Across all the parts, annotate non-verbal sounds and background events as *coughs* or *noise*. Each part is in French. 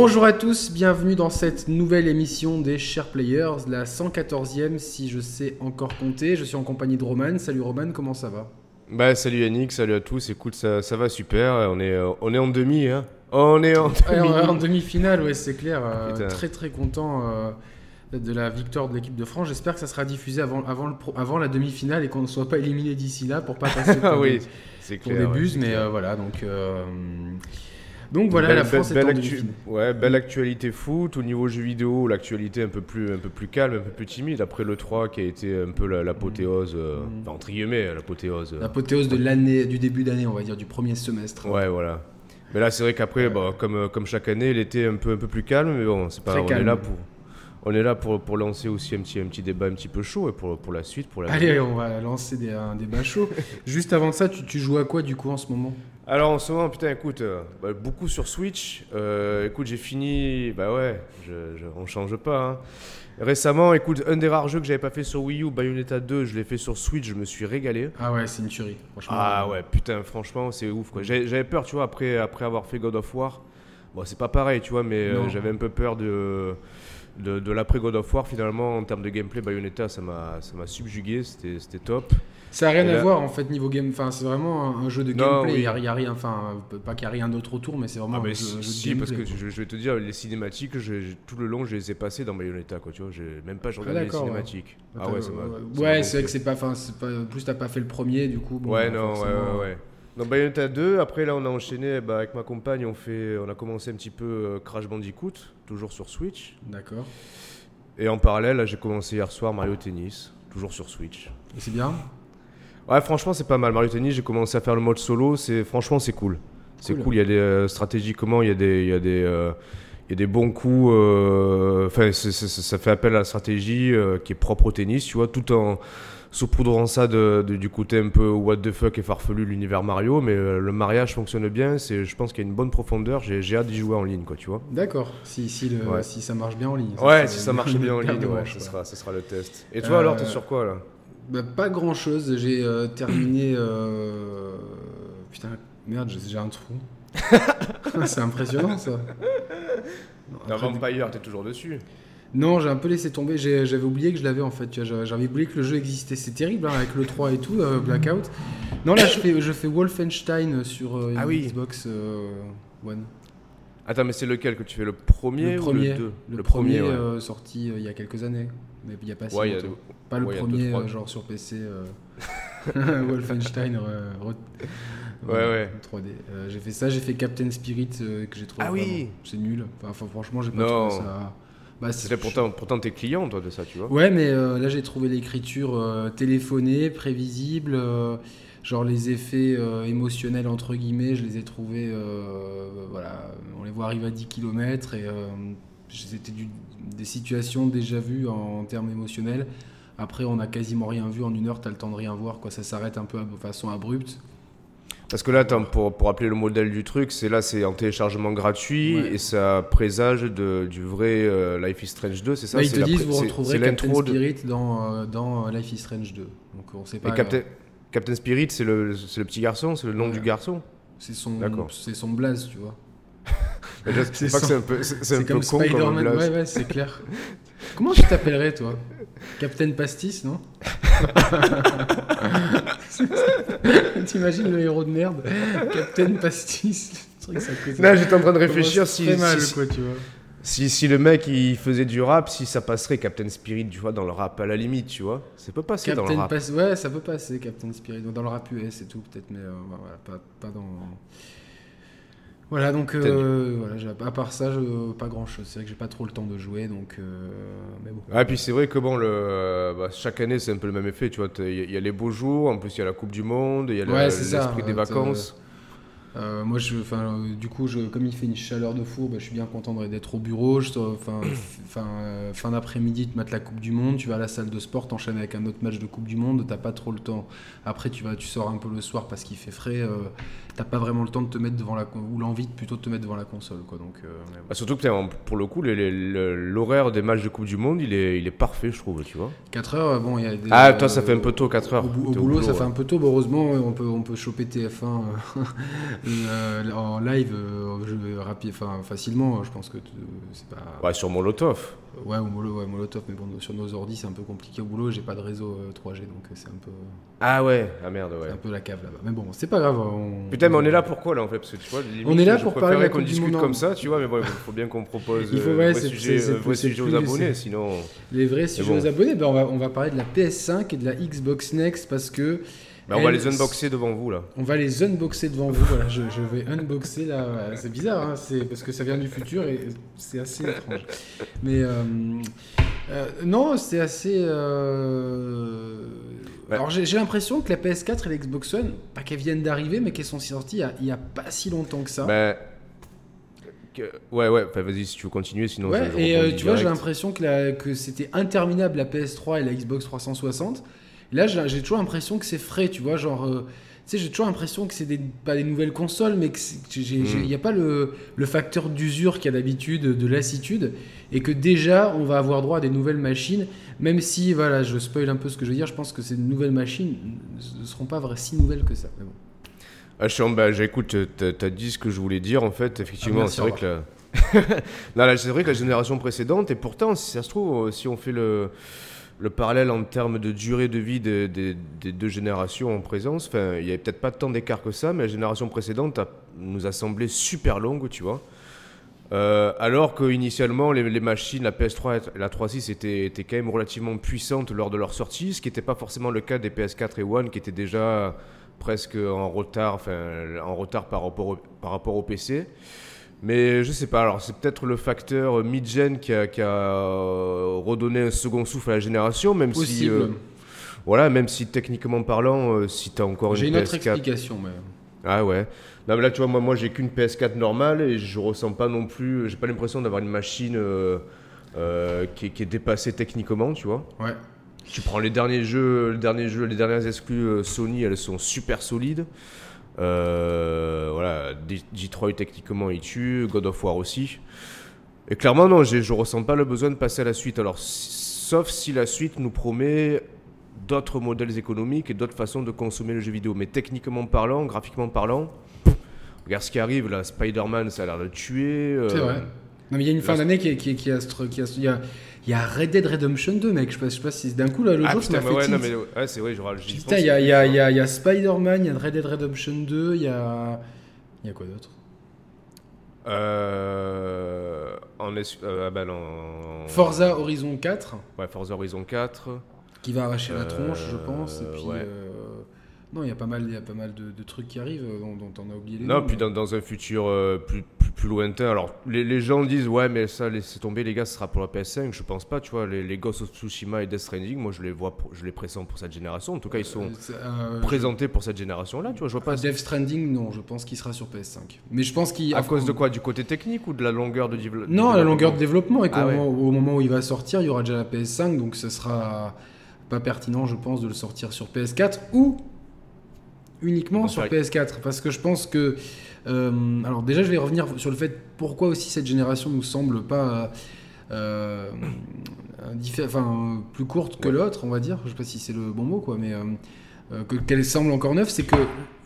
Bonjour à tous, bienvenue dans cette nouvelle émission des Chers Players, la 114e si je sais encore compter. Je suis en compagnie de Roman. Salut Roman, comment ça va? Bah salut Yannick, salut à tous. Écoute, ça, ça va super. On est, euh, on est en demi, hein. On est en demi. en demi-finale, ouais, c'est clair. Euh, très très content euh, de la victoire de l'équipe de France. J'espère que ça sera diffusé avant, avant, le pro- avant la demi-finale et qu'on ne soit pas éliminé d'ici là pour pas passer *laughs* pour, Ah oui, des, c'est pour clair. des buses. Mais clair. euh, voilà, donc, euh, donc voilà, Belle- la belle- France est belle actu- demi-finale. Ouais, belle actualité foot. Au niveau jeux vidéo, l'actualité un peu plus, un peu plus calme, un peu plus timide. Après le 3 qui a été un peu la- l'apothéose, euh, Mm. enfin, entre guillemets, l'apothéose. euh. L'apothéose de l'année, du début d'année, on va dire, du premier semestre. Ouais, voilà. Mais là, c'est vrai qu'après, bah, comme, euh, comme chaque année, l'été un peu, un peu plus calme. Mais bon, c'est pas Très on calme. est là pour. On est là pour, pour lancer aussi un petit, un petit débat un petit peu chaud et pour, pour la suite, pour la Allez, on va lancer des, un débat chaud. *laughs* Juste avant ça, tu, tu joues à quoi du coup en ce moment? Alors en ce moment, putain, écoute, euh, bah, beaucoup sur Switch. Euh, écoute, j'ai fini. Bah ouais, je, je- on change pas. hein. Récemment, écoute, un des rares jeux que j'avais pas fait sur Wii U, Bayonetta 2, je l'ai fait sur Switch, je me suis régalé. Ah ouais, c'est une tuerie. Franchement. Ah ouais, putain, franchement, c'est ouf quoi. J'avais peur, tu vois, après, après avoir fait God of War. Bon, c'est pas pareil, tu vois, mais euh, j'avais un peu peur de. De, de l'après God of War, finalement, en termes de gameplay, Bayonetta, ça m'a subjugué, c'était top. Ça a rien Et à là- voir en fait niveau game. Enfin, c'est vraiment un, jeu de gameplay. Il oui. y a, rien. Enfin, pas qu'il y a rien d'autre autour, mais c'est vraiment Ah un mais jeu, un jeu de si, parce que gameplay, je, je vais te dire, les cinématiques, je- tout le long, je les ai passées dans Bayonetta, quoi, tu vois, j'ai même pas je Ah, regardais les d'accord, ouais. cinématiques. Ah ouais, ça m'a... Ouais, ça m'a ouais, c'est vrai que c'est pas. Pas. Plus t'as pas fait le premier, du coup. Bon, Ouais, bah, non, ouais, ouais, ouais. Donc Bayonetta 2, après là on a enchaîné bah, avec ma compagne, on, fait, on a commencé un petit peu euh, Crash Bandicoot, toujours sur Switch. D'accord. Et en parallèle, j'ai commencé hier soir Mario Tennis, toujours sur Switch. Et c'est bien. Ouais, franchement, c'est pas mal. Mario Tennis, j'ai commencé à faire le mode solo. C'est franchement, c'est cool. C'est Cool. cool. Il y a des euh, stratégiquement, il y a des, il y a des, euh, il y a des bons coups. euh, Enfin, ça fait appel à la stratégie qui est propre au tennis, tu vois, tout en saupoudrant ça de, de- du côté un peu what the fuck et farfelu l'univers Mario. Mais euh, le mariage fonctionne bien. C'est, je pense qu'il y a une bonne profondeur. J'ai, j'ai hâte d'y jouer en ligne, quoi, tu vois. D'accord. Si, si, le, Ouais. si ça marche bien en ligne. ouais, si ça marche bien en ligne, ouais, ce sera, ce sera le test. Et toi, Euh, alors, t'es sur quoi là? Bah, pas grand chose. J'ai euh, terminé. euh, Putain, merde, j'ai j'ai un trou. *laughs* c'est impressionnant ça. Non, après, Vampire, t'es toujours dessus. Non, j'ai un peu laissé tomber. J'avais oublié que je l'avais en fait. J'avais oublié que le jeu existait. C'est terrible hein, avec le 3 et tout, euh, Blackout. Non, là, je fais, je fais Wolfenstein sur euh, Ah oui. Xbox euh, One. Attends, mais c'est lequel que tu fais Le premier le ou premier, le 2 le premier ouais. sorti il y a quelques années. Mais il n'y a pas si Ouais, a longtemps. Pas le ouais, premier, deux, genre sur PC. *laughs* *laughs* Wolfenstein euh, re- Ouais, ouais. 3D. Euh, j'ai fait ça, j'ai fait Captain Spirit que j'ai trouvé. Ah oui. C'est nul. Enfin, franchement, j'ai pas Non. trouvé ça. Bah, c'est- C'était pourtant, pourtant t'es client, toi, de ça, tu vois. Ouais, mais euh, là j'ai trouvé l'écriture euh, téléphonée, prévisible. euh, genre les effets émotionnels entre guillemets, je les ai trouvés. voilà, on les voit arriver à 10 km et c'était des situations déjà vues en, termes émotionnels. Après, on a quasiment rien vu en une heure, t'as le temps de rien voir, quoi. Ça s'arrête un peu de façon abrupte. Parce que là, attends, pour, pour rappeler le modèle du truc, c'est là, c'est en téléchargement gratuit Ouais. et ça présage de, du vrai euh, Life is Strange 2, c'est ça? Là, ils te disent vous retrouverez Captain de- Spirit dans, euh, dans Life is Strange 2. Donc on sait pas. Et Captain, Captain Spirit, c'est le, le petit garçon, c'est le nom Ouais. du garçon? C'est son, c'est son blaze, tu vois. *laughs* *laughs* C'est pas que son- c'est un peu, c'est un C'est peu comme con comme ouais, ouais, c'est clair. Comment tu t'appellerais, toi? Captain Pastis, non? *laughs* *laughs* T'imagines le héros de merde Captain Pastis. Que ça Là, j'étais en train de réfléchir si, Très mal, si, quoi, tu vois. si, si le mec il faisait du rap, si ça passerait Captain Spirit, tu vois, dans le rap à la limite, tu vois. Ça peut passer dans le Captain rap. Pas- Ouais, ça peut passer, Captain Spirit. Dans le rap US et tout, peut-être, mais euh, voilà, pas, pas dans. Voilà, donc, euh, voilà, à part ça, je- pas grand chose. C'est vrai que j'ai pas trop le temps de jouer, donc. euh, mais bon. Ah, et puis c'est vrai que bon, le, bah, chaque année c'est un peu le même effet, tu vois. Il y, a- il y a les beaux jours, en plus il y a la Coupe du Monde, il y a Ouais, l'esprit des euh, vacances. Euh, moi, je, du coup, je, comme il fait une chaleur de fou, bah, je suis bien content de- d'être au bureau. Je, sors- enfin, f- *coughs* enfin, euh, fin d'après-midi, tu mates la Coupe du Monde, tu vas à la salle de sport, t'enchaînes avec un autre match de Coupe du Monde, t'as pas trop le temps. Après, tu vas, tu sors un peu le soir parce qu'il fait frais. T'as pas vraiment le temps de te mettre devant la, ou l'envie de- plutôt de te mettre devant la console, quoi. Donc, euh, mais bon. Bah, surtout que pour le coup, l'horaire des matchs de Coupe du Monde, il est, il est parfait, je trouve, tu vois. 4 heures, bon, il y a des, Ah, toi, ça fait un peu tôt, 4 heures. Au, au T'es boulot, ça ouais. fait un peu tôt. mais Heureusement, on peut, on peut choper TF1 euh, *laughs* en live euh, je, rapide, enfin, facilement, je pense que c'est pas. Ouais, sur Molotov. Ouais, ou Molo- ouais, Molotov, mais bon, sur nos ordi, c'est un peu compliqué au boulot. J'ai pas de réseau euh, 3G, donc euh, c'est un peu, Ah ouais, ah merde, ouais. un peu la cave là-bas. Mais bon, c'est pas grave. On... Putain, mais on est là pourquoi là en fait? Parce que tu vois, limite, On est là je pour parler de la préférais qu'on discute comme ça, tu vois, mais bon, il faut bien qu'on propose *laughs* Il faut- euh, ouais, vrai c'est- sujet, c'est- euh, vrai c'est sujet aux abonnés, *laughs* sinon. Les vrais sujets bon. aux abonnés, ben on, va, on va parler de la PS5 et de la Xbox Next parce que. Bah, on va les unboxer devant vous là. On va les unboxer devant vous. Voilà, je, je vais unboxer là. C'est bizarre, hein, c'est parce que ça vient du futur et c'est assez étrange. Mais euh, euh, non, c'est assez. euh, Ouais. Alors j'ai l'impression que la PS4 et la Xbox One, pas qu'elles viennent d'arriver, mais qu'elles sont sorties il y a- pas si longtemps que ça. Bah, que- Ouais, ouais, enfin, vas-y si tu veux continuer, sinon Ouais, je, je et euh, tu vois, j'ai l'impression que, la- que c'était interminable la PS3 et la Xbox 360. Là, j'ai toujours l'impression que c'est frais, tu vois, genre. euh, sais, j'ai toujours l'impression que c'est des, pas des nouvelles consoles, mais qu'il Mm. n'y a pas le, le facteur d'usure qu'il y a d'habitude, de lassitude, et que déjà, on va avoir droit à des nouvelles machines, même si, voilà, je spoil un peu ce que je veux dire, je pense que ces nouvelles machines ne seront pas vraies, si nouvelles que ça. Mais bon. Ah, Chiant, bah, j'ai- écoute, t'as t'as dit ce que je voulais dire en fait. Effectivement, Ah, c'est vrai que la... *laughs* Non, là, c'est vrai que la génération précédente, et pourtant, si ça se trouve, euh, si on fait le, le parallèle en termes de durée de vie des, deux générations en présence, il n'y avait peut-être pas tant d'écart que ça, mais la génération précédente nous a semblé super longue, tu vois. Euh, alors que initialement les, les machines, la PS3 et la 3.6 étaient, étaient quand même relativement puissantes lors de leur sortie, ce qui n'était pas forcément le cas des PS4 et One qui étaient déjà presque en retard, en retard par rapport par rapport au PC. Mais je sais pas, alors c'est peut-être le facteur mid-gen qui a, qui a, euh, redonné un second souffle à la génération, même si euh, voilà, même si techniquement parlant, euh, si t'as encore J'ai une une autre PS4 explication, mais. ah ouais. Non mais là tu vois moi moi j'ai qu'une PS4 normale et je ressens pas non plus j'ai pas l'impression d'avoir une machine euh, qui, est, qui est dépassée techniquement tu vois. Ouais. Tu prends les derniers jeux les derniers jeux les dernières exclus Sony elles sont super solides. Euh, voilà Detroit techniquement il tue God of War aussi. Et clairement non je ressens pas le besoin de passer à la suite alors sauf si la suite nous promet d'autres modèles économiques et d'autres façons de consommer le jeu vidéo. Mais techniquement parlant, graphiquement parlant, regarde ce qui arrive là, Spider-Man, ça a l'air de tuer. euh, C'est vrai. Non, mais il y a une fin d'année qui, qui, qui, a, ce truc- qui a, il y a, il y a Red Dead Redemption 2, mec. Je sais pas, je sais pas si d'un coup, là, le Ah jour, ça putain, m'a mais fait ouais, non, mais ouais, c'est vrai, genre, j'y Putain, il y a, y, a, y, a, il y a Spider-Man, il y a Red Dead Redemption 2, il y a. Il y a quoi d'autre? Euh, en es- euh, ah bah non. Forza Horizon 4, Ouais, Forza Horizon 4. qui va arracher la Euh, tronche, je pense. Et puis. ouais. Non, il y a pas mal, il y a pas mal de, de trucs qui arrivent euh, dont, dont on a oublié les Non, noms, puis dans, dans un futur euh, plus, plus, plus lointain. Alors, les, les gens disent, ouais, mais ça, laissez tomber, les gars, ce sera pour la PS5. Je pense pas, tu vois. Les, les Ghost of Tsushima et Death Stranding, moi, je les vois, pour- je les pressens pour cette génération. En tout cas, ils sont Euh, présentés pour cette génération-là, tu vois. Je vois pas. Death Stranding, non, je pense qu'il sera sur PS5. Mais je pense qu'il. À cause de quoi? Du côté technique ou de la longueur de développement Non, la longueur de développement, et qu'au Ah ouais. moment, au moment où il va sortir, il y aura déjà la PS5, donc ce sera pas pertinent, je pense, de le sortir sur PS4 ou uniquement sur c'est vrai. PS4. Parce que je pense que. euh, alors, déjà, je vais revenir sur le fait pourquoi aussi cette génération nous semble pas. euh, diffé- enfin, plus courte que Ouais. l'autre, on va dire. Je sais pas si c'est le bon mot, quoi, mais. euh, euh, que- qu'elle semble encore neuve, c'est que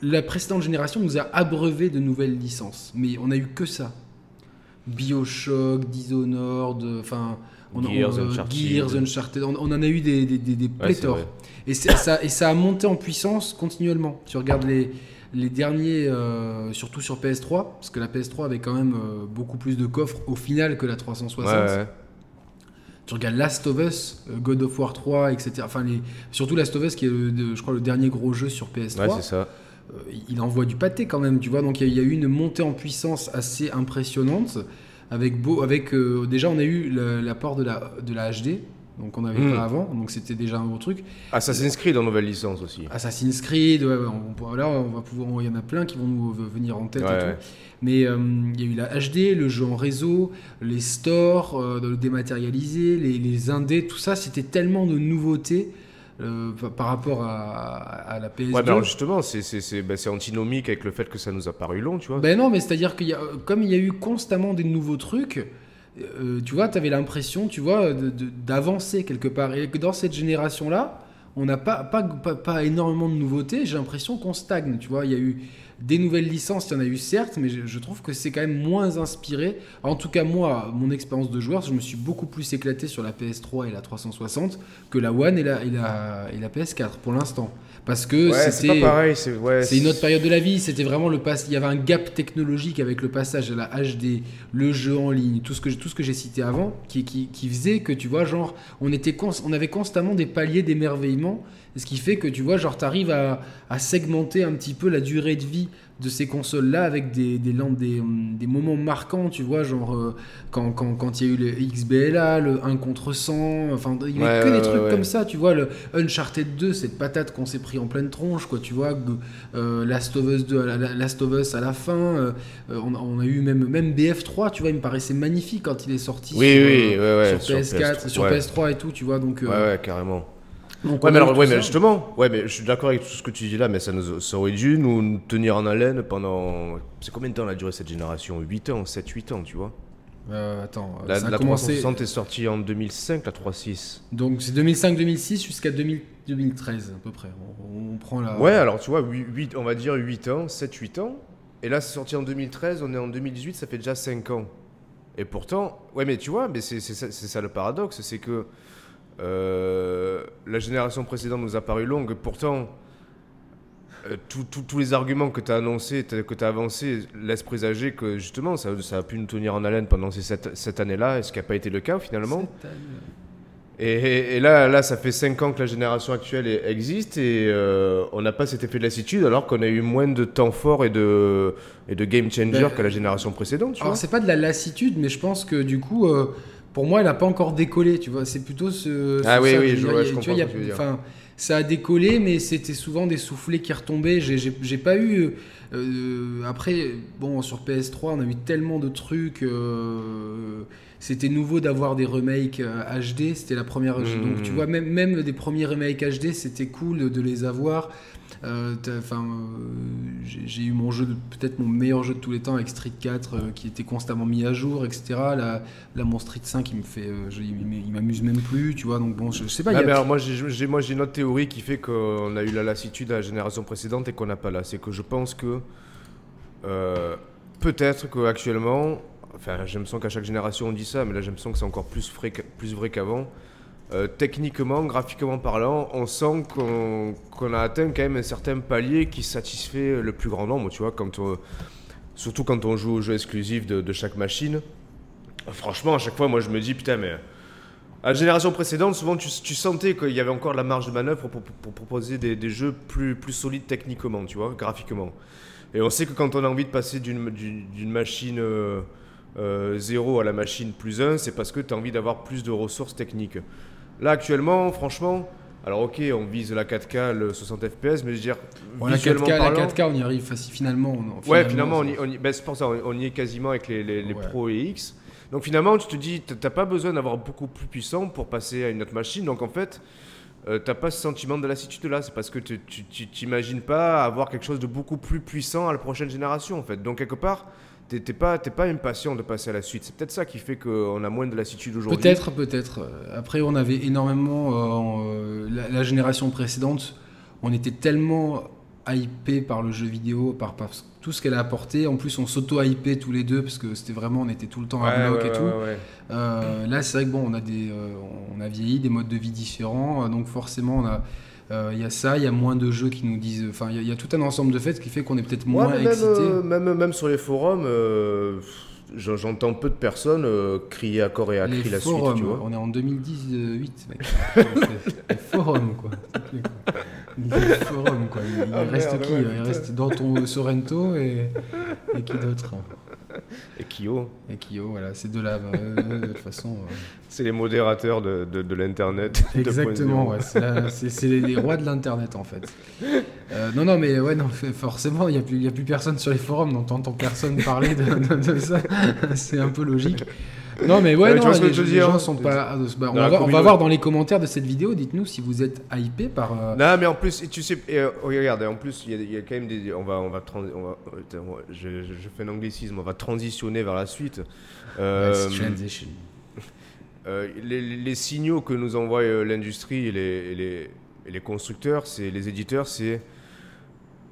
la précédente génération nous a abreuvé de nouvelles licences. Mais on a eu que ça. Bioshock, Dishonored, euh, enfin. On a- Gears, on- Uncharted. Gears, Uncharted, on, on en a eu des, des, pléthores. et, ça, et ça a monté en puissance continuellement. Tu regardes les, les derniers, euh, surtout sur PS3, parce que la PS3 avait quand même euh, beaucoup plus de coffres au final que la 360. Ouais, ouais. Tu regardes Last of Us, euh, God of War 3, etc. Enfin, les, surtout Last of Us, qui est, le- je crois, le dernier gros jeu sur PS3. Ouais, c'est ça. Euh, il envoie du pâté quand même, tu vois. Donc il y a eu une montée en puissance assez impressionnante. Avec, beau, avec euh, déjà, on a eu l'apport de la, de la HD, donc on n'avait Mm. pas avant, donc c'était déjà un gros truc. Assassin's Creed en nouvelle licence aussi. Assassin's Creed, ouais, on, là, on va pouvoir, il y en a plein qui vont nous venir en tête Ouais, et ouais. tout. Mais euh, il y a eu la HD, le jeu en réseau, les stores, euh, le dématérialisé, les, les indés, tout ça, c'était tellement de nouveautés euh, par- rapport à, à la PS2. Ouais, alors justement, c'est c'est- antinomique avec le fait que ça nous a paru long, tu vois. Ben non, mais c'est-à-dire y a, comme il y a eu constamment des nouveaux trucs, euh, tu vois, tu avais l'impression, tu vois, d'avancer quelque part. Et que dans cette génération-là, on n'a pas, pas, pas, pas énormément de nouveautés. J'ai l'impression qu'on stagne. Tu vois, il y a eu des nouvelles licences, il y en a eu certes, mais je, je trouve que c'est quand même moins inspiré. En tout cas, moi, mon expérience de joueur, je me suis beaucoup plus éclaté sur la PS3 et la 360 que la One et la, et la, et la PS4 pour l'instant. Parce que Ouais, c'est c'était. pas pareil. C'est ouais, C'est une autre période de la vie, c'était vraiment le pass. Il y avait un gap technologique avec le passage à la HD, le jeu en ligne, tout ce que, tout ce que j'ai cité avant, qui, qui, qui faisait que tu vois, genre, on, était on avait constamment des paliers d'émerveillement, ce qui fait que tu vois, genre, t'arrives à, à segmenter un petit peu la durée de vie de ces consoles-là avec des, des, hum, des moments marquants, tu vois, genre, euh, quand quand- quand il y a eu le XBLA, le 1 contre 100, enfin, il y avait Ouais, que ouais, des trucs ouais. comme ça, tu vois, le Uncharted 2, cette patate qu'on s'est pris en pleine tronche, quoi, tu vois, euh, Last of Us 2, à la- la- Last of Us à la fin, euh, euh, on, a- on a eu même, même BF3, tu vois, il me paraissait magnifique quand il est sorti Oui, sur, oui, sur PS4, sur ouais. PS3 et tout, tu vois, donc... Ouais, ouais, carrément. Donc Ouais, mais alors, ouais, mais justement, ouais, mais je suis d'accord avec tout ce que tu dis là, mais ça, nous, ça aurait dû nous, tenir en haleine pendant. C'est combien de temps a duré cette génération? 8 ans, 7-8 ans, tu vois? Euh, attends, La, ça a la commencé... 360 est sortie en 2005, la 3.6. Donc c'est 2005-2006 jusqu'à 2000 2013 à peu près. On, on prend la... Ouais, alors tu vois, 8, on va dire 8 ans, 7-8 ans. Et là, c'est sorti en 2013, on est en 2018, ça fait déjà 5 ans. Et pourtant, ouais, mais tu vois, mais c'est ça, c'est ça le paradoxe, c'est que euh, la génération précédente nous a paru longue, pourtant, euh, tous- les arguments que tu as annoncés, que tu as avancés, laissent présager que justement, ça, ça a pu nous tenir en haleine pendant ces sept- cette année-là, et ce qui n'a pas été le cas finalement. Et, et- et là, là, ça fait 5 ans que la génération actuelle existe et euh, on n'a pas cet effet de lassitude alors qu'on a eu moins de temps fort et de, et de game changer Ben, que la génération précédente. Tu Alors c'est pas de la lassitude, mais je pense que du coup, euh, pour moi, elle a pas encore décollé. Tu vois, c'est plutôt ce. Ah oui, ça, oui, je- tu comprends vois, il y a- ce que tu veux dire. Enfin, ça a décollé, mais c'était souvent des soufflets qui retombaient. J'ai pas eu. Euh, après, bon, sur PS3, on a eu tellement de trucs. euh, c'était nouveau d'avoir des remakes euh, HD. C'était la première. Donc, tu vois, même, même des premiers remakes HD, c'était cool de les avoir. Euh, Enfin, euh, j'ai eu mon jeu, peut-être mon meilleur jeu de tous les temps avec Street 4, euh, qui était constamment mis à jour, etc. Là, là mon Street 5, il me fait, euh, je- il m'amuse même plus, tu vois. Donc bon, je, je sais pas. Ah, a- mais alors, moi, j'ai j'ai- moi, j'ai une autre théorie qui fait qu'on a eu la lassitude à la génération précédente et qu'on n'a pas là. C'est que je pense que euh, peut-être qu'actuellement, enfin, j'ai l'impression qu'à chaque génération on dit ça, mais là, j'ai l'impression que c'est encore plus, vrai qu'avant. Euh, techniquement, graphiquement parlant, on sent qu'on a atteint quand même un certain palier qui satisfait le plus grand nombre, tu vois, surtout quand on joue aux jeux exclusifs de, chaque machine. Franchement, à chaque fois, moi, je me dis, putain, mais à la génération précédente, souvent, tu, sentais qu'il y avait encore de la marge de manœuvre pour, proposer des, des jeux plus, plus solides techniquement, tu vois, graphiquement. Et on sait que quand on a envie de passer d'une machine euh, euh, 0 à la machine plus 1, c'est parce que tu as envie d'avoir plus de ressources techniques. Là, actuellement, franchement, alors ok, on vise la 4K, le 60 FPS, mais je veux dire, bon, la, visuellement 4K, la parlant- 4K, on y arrive finalement. on- Ouais, finalement, on y, on y- ben, c'est pour ça, on, y est quasiment avec les, les, les Ouais. Pro et X. Donc finalement, tu te dis, t'as pas besoin d'avoir beaucoup plus puissant pour passer à une autre machine. Donc en fait, euh, t'as pas ce sentiment de lassitude là? C'est parce que tu t'imagines pas avoir quelque chose de beaucoup plus puissant à la prochaine génération en fait. Donc quelque part, t'es pas, pas impatient de passer à la suite. C'est peut-être ça qui fait qu'on a moins de lassitude aujourd'hui. Peut-être, peut-être. Après, on avait énormément. euh, euh, la génération précédente, on était tellement hypé par le jeu vidéo, par, par tout ce qu'elle a apporté. En plus, on s'auto-hypait tous les deux parce que c'était vraiment, on était tout le temps à Ouais, bloc ouais, et tout. ouais. Euh, là, c'est vrai que bon, on a des, euh, on a vieilli, des modes de vie différents, euh, donc forcément, on a. Il y a ça, il y a moins de jeux qui nous disent. Enfin, il y a- il y, a tout un ensemble de faits qui fait qu'on est peut-être moins même, excité. même, même sur les forums, j'en- j'entends peu de personnes euh, crier à corps et à cri la forums, suite, tu vois. on est en 2018, mec. *laughs* les forums, quoi. Les forums, quoi. Il, il Ah, reste merde, qui ouais, Il putain. reste dans ton Sorrento et, et qui d'autre? Et Kyo, Et Kyo, voilà, c'est de là. euh, de toute façon. euh, c'est les modérateurs de, de, de l'Internet. 2.0. Exactement, ouais, c'est les, les rois de l'internet en fait. Euh, non, non, mais ouais, non, forcément, il n'y a, plus- il y a plus personne sur les forums, donc t'entends personne parler de, de- de ça. *laughs* c'est un peu logique. Non, mais ouais, non, les, les dire gens sont pas. bah, on, va, on va voir dans les commentaires de cette vidéo, dites-nous si vous êtes hypé par. euh, Non, mais en plus, tu sais, et, euh, regarde, en plus, il y, a- il y a quand même des. On va, on va, trans- on va- euh, je, fais un anglicisme, on va transitionner vers la suite. Euh, Let's transition. *laughs* euh, les, signaux que nous envoie l'industrie et les, et les- et les constructeurs, c'est les éditeurs, c'est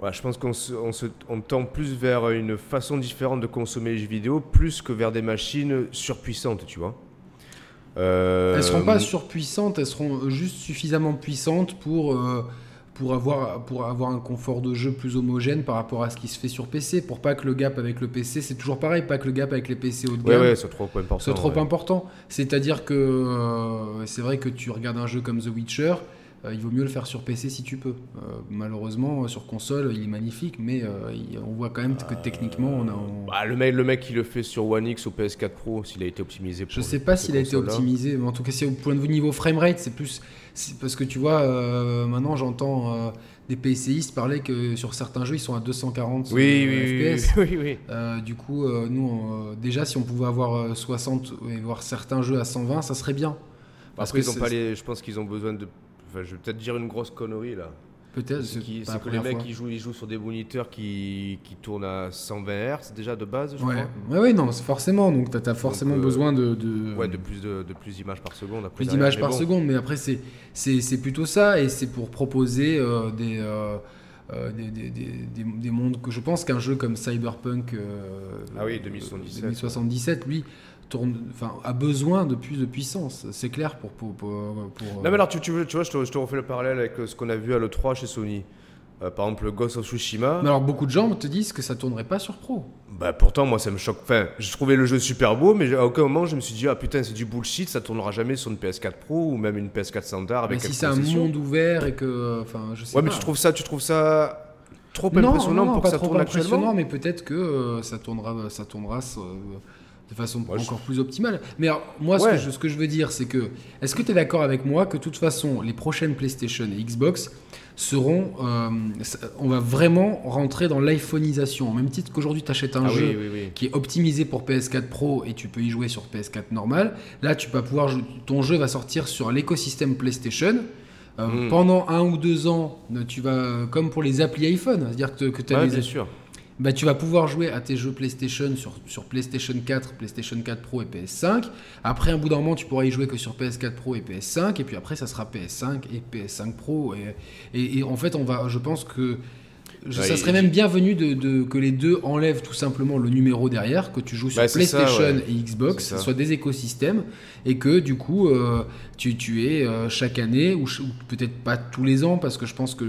Ouais, je pense qu'on on on tend plus vers une façon différente de consommer les jeux vidéo, plus que vers des machines surpuissantes, tu vois. Euh, Elles seront pas surpuissantes, elles seront juste suffisamment puissantes pour, euh, pour, avoir, pour avoir un confort de jeu plus homogène par rapport à ce qui se fait sur PC. Pour pas que le gap avec le PC, c'est toujours pareil, pas que le gap avec les PC haut de Ouais, gamme ouais, c'est trop important. soit trop ouais. important. C'est-à-dire que euh, c'est vrai que tu regardes un jeu comme The Witcher, il vaut mieux le faire sur PC si tu peux. Euh, malheureusement, sur console, il est magnifique, mais euh, on voit quand même que techniquement, on a. on- Bah, le, mec, le mec qui le fait sur One X ou PS4 Pro, s'il a été optimisé pour Je sais pas s'il a été optimisé, mais en tout cas, c'est au point de vue niveau framerate, c'est plus. Parce que tu vois, euh, maintenant j'entends euh, des PCistes parler que sur certains jeux ils sont à 240 Oui, euh, oui, oui, FPS. oui, oui, oui. Euh, du coup, euh, nous, euh, déjà, si on pouvait avoir euh, 60 et voir certains jeux à 120, ça serait bien. Parce Après, que ils ont pas les... je pense qu'ils ont besoin de. Enfin, je vais peut-être dire une grosse connerie là. Peut-être. C'est que les mecs fois. ils jouent, ils jouent sur des moniteurs qui, qui tournent à 120 Hz déjà de base, je Ouais. crois. ouais, ouais, non, forcément. Donc, tu as, forcément euh, besoin de, de, Ouais, de plus de, de plus d'images par seconde. après plus d'images par bon. seconde. Mais après, c'est, plutôt ça. Et c'est pour proposer euh, des, euh, des, des, des, des- des mondes que je pense qu'un jeu comme Cyberpunk Ah oui, euh, 2077. 2077, lui, tourne, enfin, a besoin de plus de puissance. C'est clair pour. pour, pour, pour- Non, mais alors, tu, tu, veux- tu vois, je te, je te refais le parallèle avec euh, ce qu'on a vu à l'E3 chez Sony. Euh, par exemple, le Ghost of Tsushima. Mais alors, beaucoup de gens te disent que ça tournerait pas sur Pro. Bah, pourtant, moi, ça me choque. Enfin, je trouvais le jeu super beau, mais à aucun moment, je me suis dit, ah putain, c'est du bullshit, ça tournera jamais sur une PS4 Pro ou même une PS4 standard Mais si c'est un monde ouvert et que. Enfin, je sais Ouais, pas. mais tu trouves ça, tu trouves ça trop non, impressionnant non, pour pas que ça trop tourne impressionnant, actuellement mais peut-être que euh, ça tournera, ça tournera euh, de façon Moi, je- encore plus optimale. Mais alors, moi, ce, que je, ce que je veux dire, c'est que, est-ce que tu es d'accord avec moi que de toute façon, les prochaines PlayStation et Xbox seront, euh, on va vraiment rentrer dans l'iPhoneisation, au même titre qu'aujourd'hui, tu achètes un Ah jeu oui, oui, oui. qui est optimisé pour PS4 Pro et tu peux y jouer sur PS4 normal. Là, tu vas pouvoir, ton jeu va sortir sur l'écosystème PlayStation. Euh, Mm. Pendant un ou deux ans, tu vas, comme pour les applis iPhone, c'est-à-dire que, que tu as Ouais, des, bien sûr. Bah, tu vas pouvoir jouer à tes jeux PlayStation sur, sur PlayStation 4, PlayStation 4 Pro et PS5. Après, un bout d'un moment, tu pourras y jouer que sur PS4 Pro et PS5. Et puis après, ça sera PS5 et PS5 Pro. Et, et- et en fait, on va, je pense que je- Ouais, ça serait même bienvenu de, de- que les deux enlèvent tout simplement le numéro derrière, que tu joues sur Bah, ça, PlayStation ouais. et Xbox, C'est ce soit des écosystèmes, et que du coup, euh, tu, tu es euh, chaque année, ou peut-être pas tous les ans, parce que je pense que.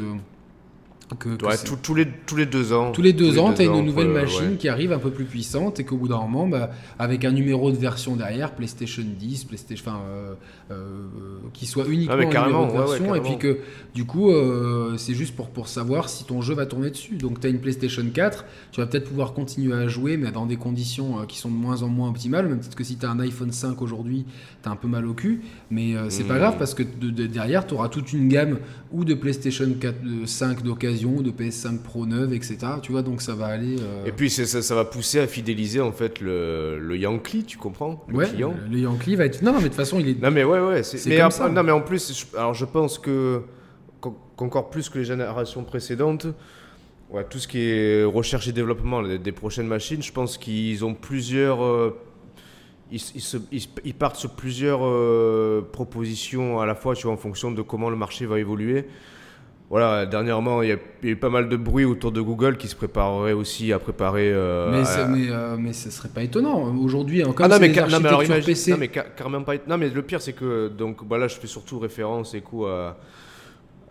Que- que Ouais, c'est- tous- les, tous les deux ans. tous les deux ans, tu as une ans, nouvelle euh, machine ouais. qui arrive un peu plus puissante et qu'au bout d'un moment, bah, avec un numéro de version derrière, PlayStation 10, PlayStation, enfin, euh, euh, qui soit uniquement Ah, un numéro de ouais, version, et puis que du coup, euh, c'est juste pour, pour savoir si ton jeu va tourner dessus. Donc tu as une PlayStation 4, tu vas peut-être pouvoir continuer à jouer, mais dans des conditions euh, qui sont de moins en moins optimales. Même peut-être que si tu as un iPhone 5 aujourd'hui, tu as un peu mal au cul, mais euh, c'est pas Mm. grave parce que de- de- derrière, tu auras toute une gamme ou de PlayStation 4, euh, 5 d'occasion, de PS5 Pro 9, etc. Tu vois, donc ça va aller. euh, Et puis ça, ça va pousser à fidéliser en fait le, le Yankee, tu comprends? Le ouais, client. le Yankee va être. Non, non, mais de toute façon, il est. Non mais ouais ouais. c'est- Mais après- ça. non mais en plus, je- alors je pense que qu'en- qu'encore plus que les générations précédentes, ouais, tout ce qui est recherche et développement des, des prochaines machines, je pense qu'ils ont plusieurs. euh, ils, ils se- ils- ils partent sur plusieurs euh, propositions à la fois, tu vois, en fonction de comment le marché va évoluer. Voilà, dernièrement, il y, a, il y a eu pas mal de bruit autour de Google qui se préparerait aussi à préparer. euh, mais, à- mais, euh, mais ce serait pas étonnant. Aujourd'hui, hein, comme ah non c'est mais, non, mais alors architectures imagine, PC. non mais car- carrément pas. Non mais le pire c'est que donc bah là je fais surtout référence et coup à,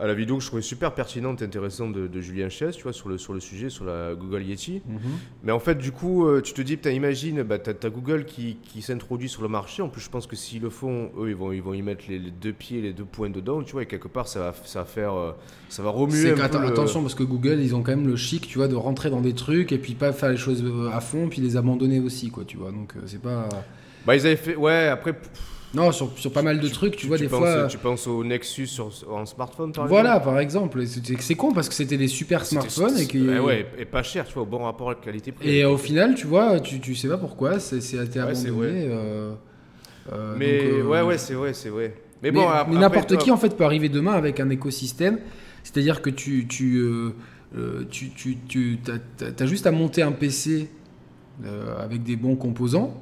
à la vidéo que je trouvais super pertinente et intéressante de, de Julien Chess, tu vois, sur le sur le sujet sur la Google Yeti. Mhm. Mais en fait du coup euh, tu te dis putain imagine bah t'as, t'as Google qui, qui s'introduit sur le marché. En plus je pense que s'ils le font eux ils vont ils vont y mettre les, les deux pieds les deux points dedans, tu vois et quelque part ça va ça va faire euh, ça va remuer un peu atten- le- Attention, parce que Google, ils ont quand même le chic, tu vois, de rentrer dans des trucs et puis pas faire les choses euh, à fond, puis les abandonner aussi, quoi, tu vois. Donc c'est pas. Bah ils avaient fait ouais après pff, Non, sur, sur pas mal de trucs, tu, vois, des penses, fois. tu penses au Nexus sur, en smartphone par Voilà, exemple par exemple. C'est con parce que c'était des super smartphones et qui. Ouais, ouais, et pas cher, tu vois, au bon rapport à la qualité-prix. Et au final, tu vois, tu, tu sais pas pourquoi, c'est été Ouais, abandonné. euh, euh, mais donc, euh, ouais, ouais, c'est vrai, c'est vrai. Mais, bon, mais n'importe qui en fait peut arriver demain avec un écosystème. C'est-à-dire que tu, tu, euh, euh, tu, tu, tu as, juste à monter un PC euh, avec des bons composants,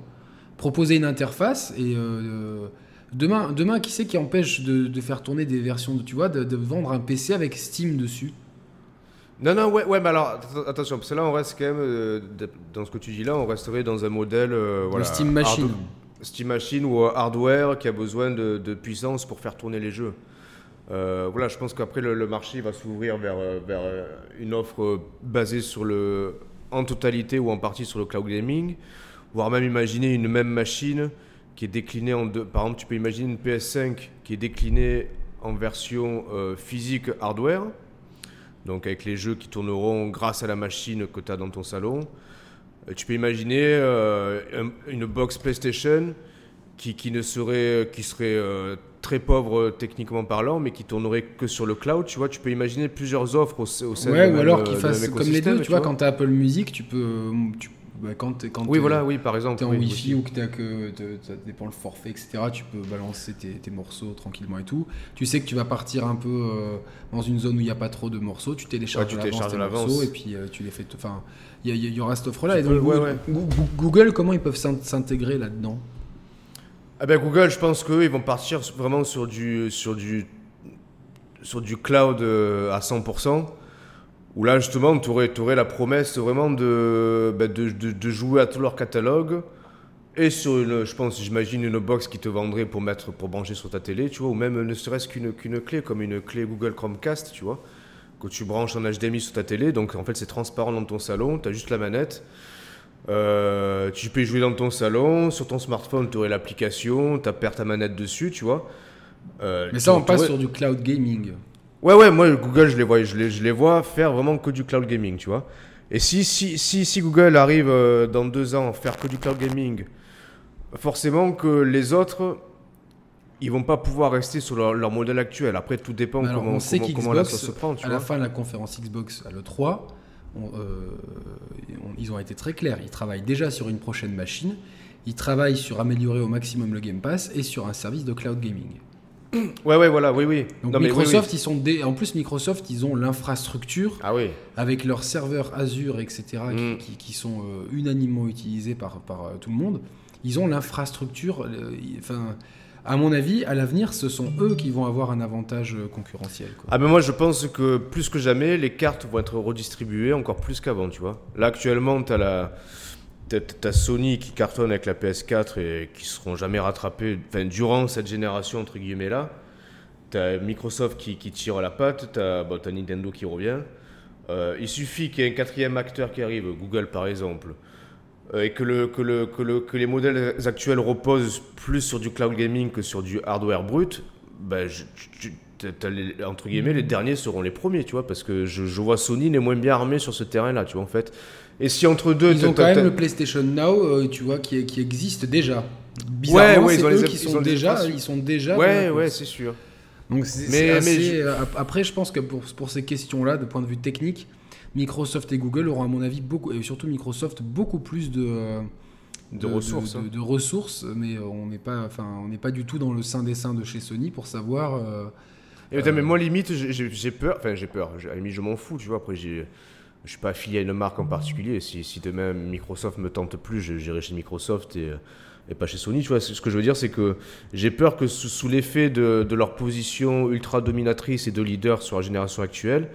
proposer une interface et euh, Demain, demain, qui c'est qui empêche de, de faire tourner des versions, de, tu vois, de, de vendre un PC avec Steam dessus? Non, non, ouais, ouais, mais alors att- attention, parce que là on reste quand même, euh, dans ce que tu dis là, on resterait dans un modèle. euh, voilà, Steam Machine. Steam Machine ou euh, hardware qui a besoin de, de puissance pour faire tourner les jeux. Euh, voilà, je pense qu'après le, le marché va s'ouvrir vers, euh, vers euh, une offre euh, basée sur le, en totalité ou en partie sur le cloud gaming, voire même imaginer une même machine qui est déclinée en deux. Par exemple, tu peux imaginer une PS5 qui est déclinée en version euh, physique hardware, donc avec les jeux qui tourneront grâce à la machine que tu as dans ton salon. Euh, Tu peux imaginer euh, un- une box PlayStation qui, qui ne serait, qui serait euh, très pauvre techniquement parlant, mais qui tournerait que sur le cloud. Tu vois, tu peux imaginer plusieurs offres au, au sein Ouais, du ou même, alors qu'ils fassent comme les deux, tu vois, quand tu as Apple Music, tu peux. Tu, bah, quand quand Oui, voilà, oui, par exemple. t'es en oui, Wi-Fi ou que t'as que ça dépend le forfait, etc. Tu peux balancer tes, tes morceaux tranquillement et tout. Tu sais que tu vas partir un peu euh, dans une zone où il n'y a pas trop de morceaux. Tu télécharges Ouais, tu l'avance tes morceaux et puis euh, tu les fais. Enfin, il y, il y aura cette offre-là. Tu Et donc peux- ouais, Google, ouais. Goo- Google, comment ils peuvent s'in- s'intégrer là-dedans? Ah ben Google, je pense qu'eux, ils vont partir vraiment sur du, sur du, sur du cloud euh, à 100%. Où là, justement, tu aurais, la promesse vraiment de, ben, de, de- de jouer à tout leur catalogue. Et sur une, je pense, j'imagine une box qui te vendrait pour mettre, pour brancher sur ta télé, tu vois, ou même ne serait-ce qu'une qu'une clé, comme une clé Google Chromecast, tu vois, que tu branches en HDMI sur ta télé. Donc en fait, c'est transparent dans ton salon, tu as juste la manette. Euh, tu peux y jouer dans ton salon, sur ton smartphone, tu aurais l'application, tu perds ta manette dessus, tu vois. Euh, Mais ça, on passe sur du cloud gaming. Ouais, ouais, moi, Google, je les vois, je les, je les vois faire vraiment que du cloud gaming, tu vois. Et si, si, si, si Google arrive euh, dans deux ans à faire que du cloud gaming, forcément que les autres, ils vont pas pouvoir rester sur leur, leur modèle actuel. Après, tout dépend Alors, comment, on sait comment, la se prend, tu à vois. la fin de la conférence Xbox à l'E3, on- euh, on- ils ont été très clairs. Ils travaillent déjà sur une prochaine machine. Ils travaillent sur améliorer au maximum le Game Pass et sur un service de cloud gaming. Ouais, ouais, voilà, oui, oui. Donc Non, mais oui, Microsoft, oui. ils sont dé- en plus Microsoft, ils ont l'infrastructure Ah oui. avec leurs serveurs Azure, etc., qui- Mm. qui, qui sont euh, unanimement utilisés par, par euh, tout le monde. Ils ont l'infrastructure. euh, Enfin, à mon avis, à l'avenir, ce sont eux qui vont avoir un avantage concurrentiel. quoi. Ah ben moi je pense que plus que jamais les cartes vont être redistribuées encore plus qu'avant tu vois. Là actuellement t'as la t'as, Sony qui cartonne avec la PS4 et qui seront jamais rattrapés durant cette génération entre guillemets là. T'as Microsoft qui, qui tire la patte, t'as, Nintendo qui revient. Euh, il suffit qu'il y ait un quatrième acteur qui arrive, Google par exemple, euh, et que, le, que, le, que, le, que les modèles actuels reposent plus sur du cloud gaming que sur du hardware brut, ben, les- entre guillemets, les derniers seront les premiers, tu vois, parce que je, je vois Sony n'est moins bien armé sur ce terrain-là, tu vois, en fait. Et si entre deux, Ils ont quand même le PlayStation Now, euh, tu vois, qui, qui existe déjà. Bizarrement, ouais, c'est ils ont eux les- qui ils sont ont des déjà, ils sont déjà. Ouais, ouais, c'est sûr. Donc c'est Mais- c'est mais assez, je- euh, ap- après, je pense que pour, pour ces questions-là, de point de vue technique, Microsoft et Google auront à mon avis beaucoup, et surtout Microsoft, beaucoup plus de, euh, De ressources, de, hein. de ressources, mais on n'est pas, enfin, on n'est pas du tout dans le sein des seins de chez Sony pour savoir. euh, Et mais moi, limite, j'ai- j'ai peur. Enfin, j'ai peur. À la limite, je m'en fous, tu vois. Après, j'ai- je suis pas affilié à une marque en particulier. Si, demain Microsoft me tente plus, j'irai chez Microsoft et, et pas chez Sony. Tu vois, ce que je veux dire, c'est que j'ai peur que sous, l'effet de, leur position ultra dominatrice et de leader sur la génération actuelle,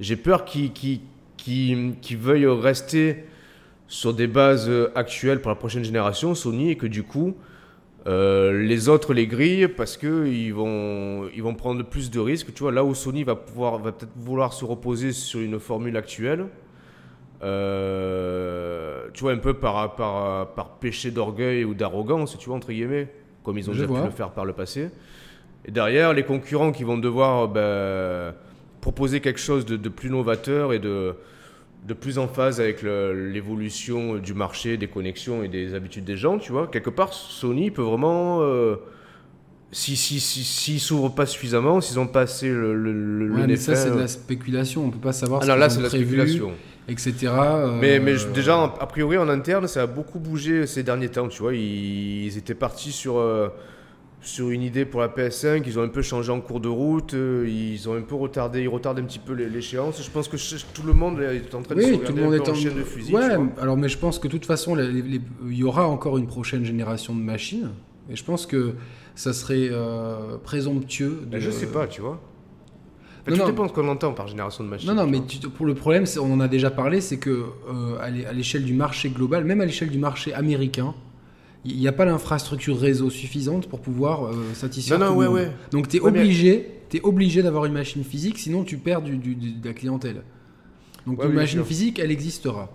j'ai peur qu'ils veuillent rester sur des bases euh, actuelles pour la prochaine génération, Sony, et que du coup, euh, les autres les grillent parce que ils vont, ils vont prendre plus de risques. Tu vois, là où Sony va pouvoir, va peut-être vouloir se reposer sur une formule actuelle. euh, tu vois, un peu par, par, par péché d'orgueil ou d'arrogance, tu vois, entre guillemets, comme ils ont Je déjà vois. pu le faire par le passé. Et derrière, les concurrents qui vont devoir ben, proposer quelque chose de, de plus novateur et de, de plus en phase avec l'évolution du marché, des connexions et des habitudes des gens, tu vois. Quelque part, Sony peut vraiment... euh, si si si s'ils s'ouvrent pas suffisamment, s'ils ont pas assez le, le, mais ça, c'est de la spéculation. On peut pas savoir. ah ce là c'est de la prévu, spéculation. etc. euh, Mais, mais déjà, a priori, en interne, ça a beaucoup bougé ces derniers temps. Tu vois, ils, ils étaient partis sur, euh, sur une idée pour la PS5. Ils ont un peu changé en cours de route. euh, Ils ont un peu retardé, ils retardent un petit peu l'é- l'échéance. Je pense que tout le monde est en train de se Oui, regarder tout le un monde peu est en en chaîne de fusil. Ouais, alors mais je pense que de toute façon, il y aura encore une prochaine génération de machines. Et je pense que ça serait euh, présomptueux. De... Ben, je sais pas, tu vois. Non, tu non. dépends ce qu'on entend par génération de machines. Non, non, mais tu- pour le problème, on en a déjà parlé, c'est que euh, à l'échelle du marché global, même à l'échelle du marché américain, il n'y a pas l'infrastructure réseau suffisante pour pouvoir euh, satisfaire Non, non, tout le ouais, monde. ouais. Donc tu es Ouais, mais- obligé, obligé d'avoir une machine physique, sinon tu perds du, du- du- de la clientèle. Donc Ouais, une oui, machine sûr. physique, elle existera.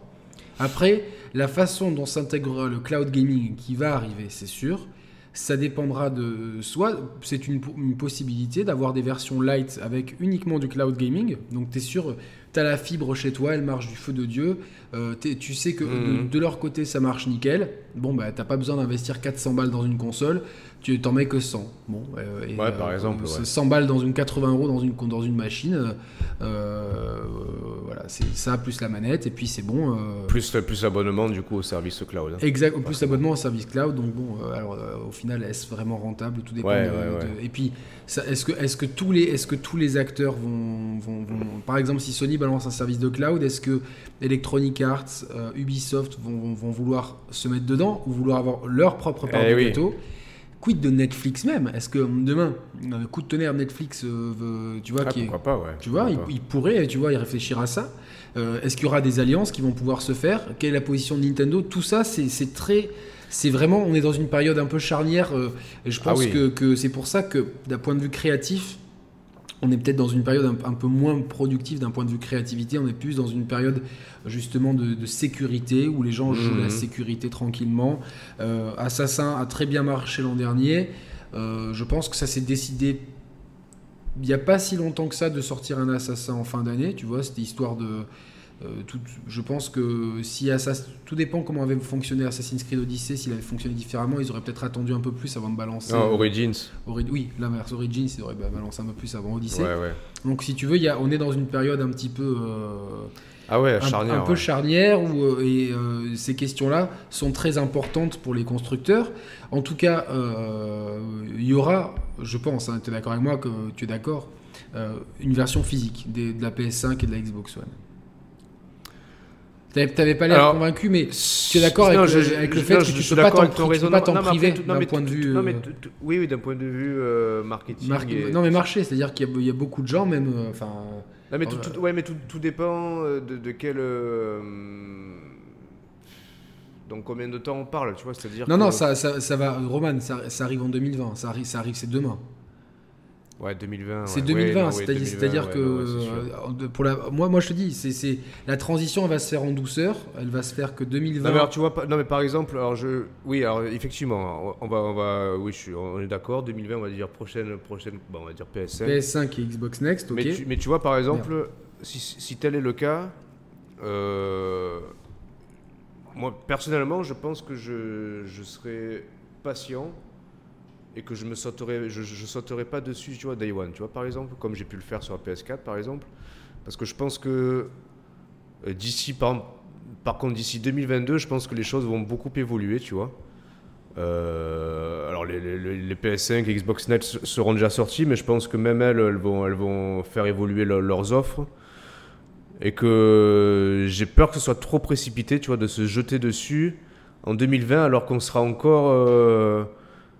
Après, la façon dont s'intégrera le cloud gaming qui va arriver, c'est sûr. Ça dépendra de soit c'est une, une possibilité d'avoir des versions light avec uniquement du cloud gaming. Donc tu es sûr, tu as la fibre chez toi, elle marche du feu de Dieu. Euh, tu sais que de, Mhm. de leur côté ça marche nickel. Bon, bah t'as pas besoin d'investir 400 balles dans une console, tu t'en mets que 100. Bon, euh, et, Ouais, par exemple, c'est ouais. 100 balles dans une 80 euros dans une, dans une machine. euh, voilà, c'est ça plus la manette, et puis c'est bon. euh, Plus, plus l'abonnement du coup au service cloud. hein. Exact, plus l'abonnement au service cloud. Donc bon, euh, alors euh, au final, est-ce vraiment rentable? Tout dépend. Ouais, de- ouais, ouais. de- Et puis, est-ce que, est-ce que tous les, est-ce que tous les acteurs vont, vont- vont- par exemple, si Sony balance un service de cloud, est-ce que Electronic Arts, euh, Ubisoft vont, vont- vont vouloir se mettre dedans ou vouloir avoir leur propre part Eh de oui. gâteau Quid de Netflix même? Est-ce que demain, coup de tonnerre, Netflix, euh, veut- tu vois, Ah, qui est- pourquoi pas, ouais. tu vois, il, pourrait, tu vois, y réfléchir à ça. Euh, Est-ce qu'il y aura des alliances qui vont pouvoir se faire? Quelle est la position de Nintendo? Tout ça, c'est c'est très, c'est vraiment, on est dans une période un peu charnière. euh, et je pense Ah oui. que, que c'est pour ça que, d'un point de vue créatif, on est peut-être dans une période un, un peu moins productive d'un point de vue créativité. On est plus dans une période justement de, de sécurité où les gens jouent la sécurité tranquillement. Euh, Assassin a très bien marché l'an dernier. Euh, je pense que ça s'est décidé il n'y a pas si longtemps que ça de sortir un assassin en fin d'année, tu vois, c'était histoire de. Euh, tout- je pense que si Assassin, tout dépend comment avait fonctionné Assassin's Creed Odyssey, s'il avait fonctionné différemment, ils auraient peut-être attendu un peu plus avant de balancer. Non, euh, Origins. Ori- oui, l'inverse, Origins, ils auraient bah, balancé un peu plus avant Odyssey. Ouais, ouais. Donc si tu veux, il y a, on est dans une période un petit peu. euh, Ah ouais, un, charnière. un peu charnière où euh, et, euh, ces questions-là sont très importantes pour les constructeurs. En tout cas, il y aura, je pense, tu es d'accord avec moi que tu es d'accord, une version physique des- de la PS5 et de la Xbox One. T'avais pas l'air convaincu, mais tu es d'accord avec, Non, le- je- avec je- le fait non, que tu suis peux pas t'en priver d'un point de vue. Non, mais euh, oui, oui, d'un point de vue euh, marketing. mar- et- Non mais marché, c'est-à-dire qu'il y, a- il y a beaucoup de gens même, euh, enfin, Non, mais tout, tout- ouais, mais tout, tout dépend de, de quel. euh, Donc combien de temps on parle, tu vois, c'est-à-dire. non que- non ça, ça, ça va, Roman, ça, ça arrive en 2020, ça arrive, ça arrive c'est demain. Ouais, 2020. C'est ouais. 2020, Ouais, non, ouais, c'est-à-dire 2020, c'est-à-dire ouais, que euh, pour la, moi, moi je te dis, c'est, la transition, elle va se faire en douceur, elle va se faire que 2020. Non mais alors tu vois pas- non mais par exemple alors je oui alors effectivement on va on va oui je suis on est d'accord 2020 on va dire prochaine prochaine bon, on va dire PS5 PS5 et Xbox Next, ok. mais, tu, mais tu vois par exemple si, si tel est le cas euh, moi personnellement je pense que je, je serais patient et que je me sauterai je, sauterai pas dessus tu vois Day One tu vois par exemple comme j'ai pu le faire sur la PS4 par exemple. Parce que je pense que euh, d'ici par, par contre d'ici 2022 je pense que les choses vont beaucoup évoluer tu vois. Euh, alors les, les- les- les PS5 et Xbox Net s- seront déjà sortis mais je pense que même elles elles vont, elles vont faire évoluer leur- leurs offres. Et que j'ai peur que ce soit trop précipité tu vois de se jeter dessus en 2020 alors qu'on sera encore euh,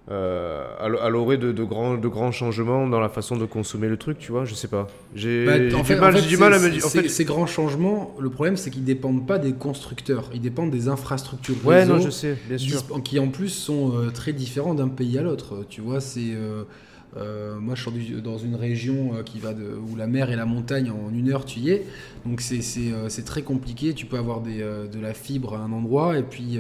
euh, à l'orée de, de grands, de grands changements dans la façon de consommer le truc, tu vois, je sais pas. J'ai Bah, du fait- en du mal à me dire. En fait, Ces grands changements, le problème c'est qu'ils dépendent pas des constructeurs, ils dépendent des infrastructures ouais, réseau non, je sais, bien sûr. qui en plus sont euh, très différents d'un pays à l'autre. Tu vois, c'est euh, moi je suis dans une région qui va de, où la mer et la montagne en une heure tu y es, donc c'est très compliqué. Tu peux avoir des, de la fibre à un endroit et puis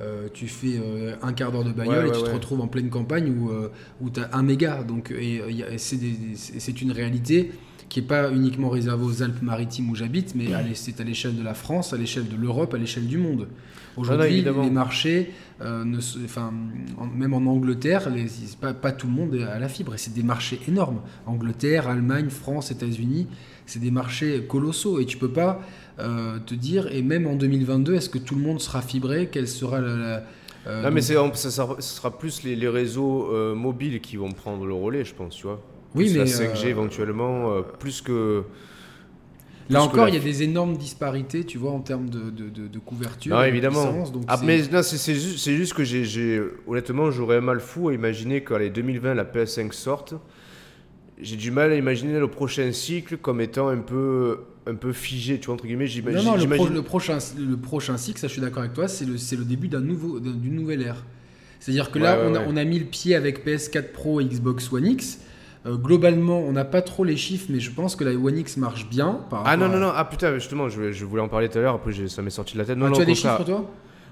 euh, tu fais euh, un quart d'heure de bagnole Ouais, et ouais, tu te ouais. retrouves en pleine campagne où, euh, où tu as un méga. Donc, et, a- c'est une réalité qui n'est pas uniquement réservée aux Alpes-Maritimes où j'habite, mais c'est à l'échelle de la France, à l'échelle de l'Europe, à l'échelle du monde. Aujourd'hui, évidemment. les marchés, ne enfin, en- même en Angleterre, les, pas, pas tout le monde est à la fibre, et c'est des marchés énormes. Angleterre, Allemagne, France, États-Unis, c'est des marchés colossaux, et tu peux pas euh, te dire, et même en 2022, est-ce que tout le monde sera fibré? Quelle sera la... la- euh, Non, mais donc- ça, sera, ce sera plus les, les réseaux euh, mobiles qui vont prendre le relais, je pense, tu vois. Oui, Plus la mais, 5G euh, éventuellement, plus que. Là encore, il y a des énormes disparités, tu vois, en termes de, de, de- de couverture. De évidemment. puissance, donc Ah, c'est- mais non, c'est c'est juste, juste que j'ai, honnêtement, j'aurais un mal fou à imaginer qu'en les 2020, la PS5 sorte. J'ai du mal à imaginer le prochain cycle comme étant un peu, un peu figé, tu vois, entre guillemets. Non, J'imagine. non, le, pro- j'imagine- le prochain, le prochain cycle, ça je suis d'accord avec toi, c'est le, le début d'un nouveau, d'un- d'une nouvelle ère. C'est-à-dire que là, Ouais, on, a, ouais. on a mis le pied avec PS4 Pro et Xbox One X. Euh, globalement, on n'a pas trop les chiffres, mais je pense que la One X marche bien. Par Ah non, non, non, ah putain, justement, je voulais, je voulais en parler tout à l'heure, après ça m'est sorti de la tête. Non, Ah, non, tu as des chiffres, toi?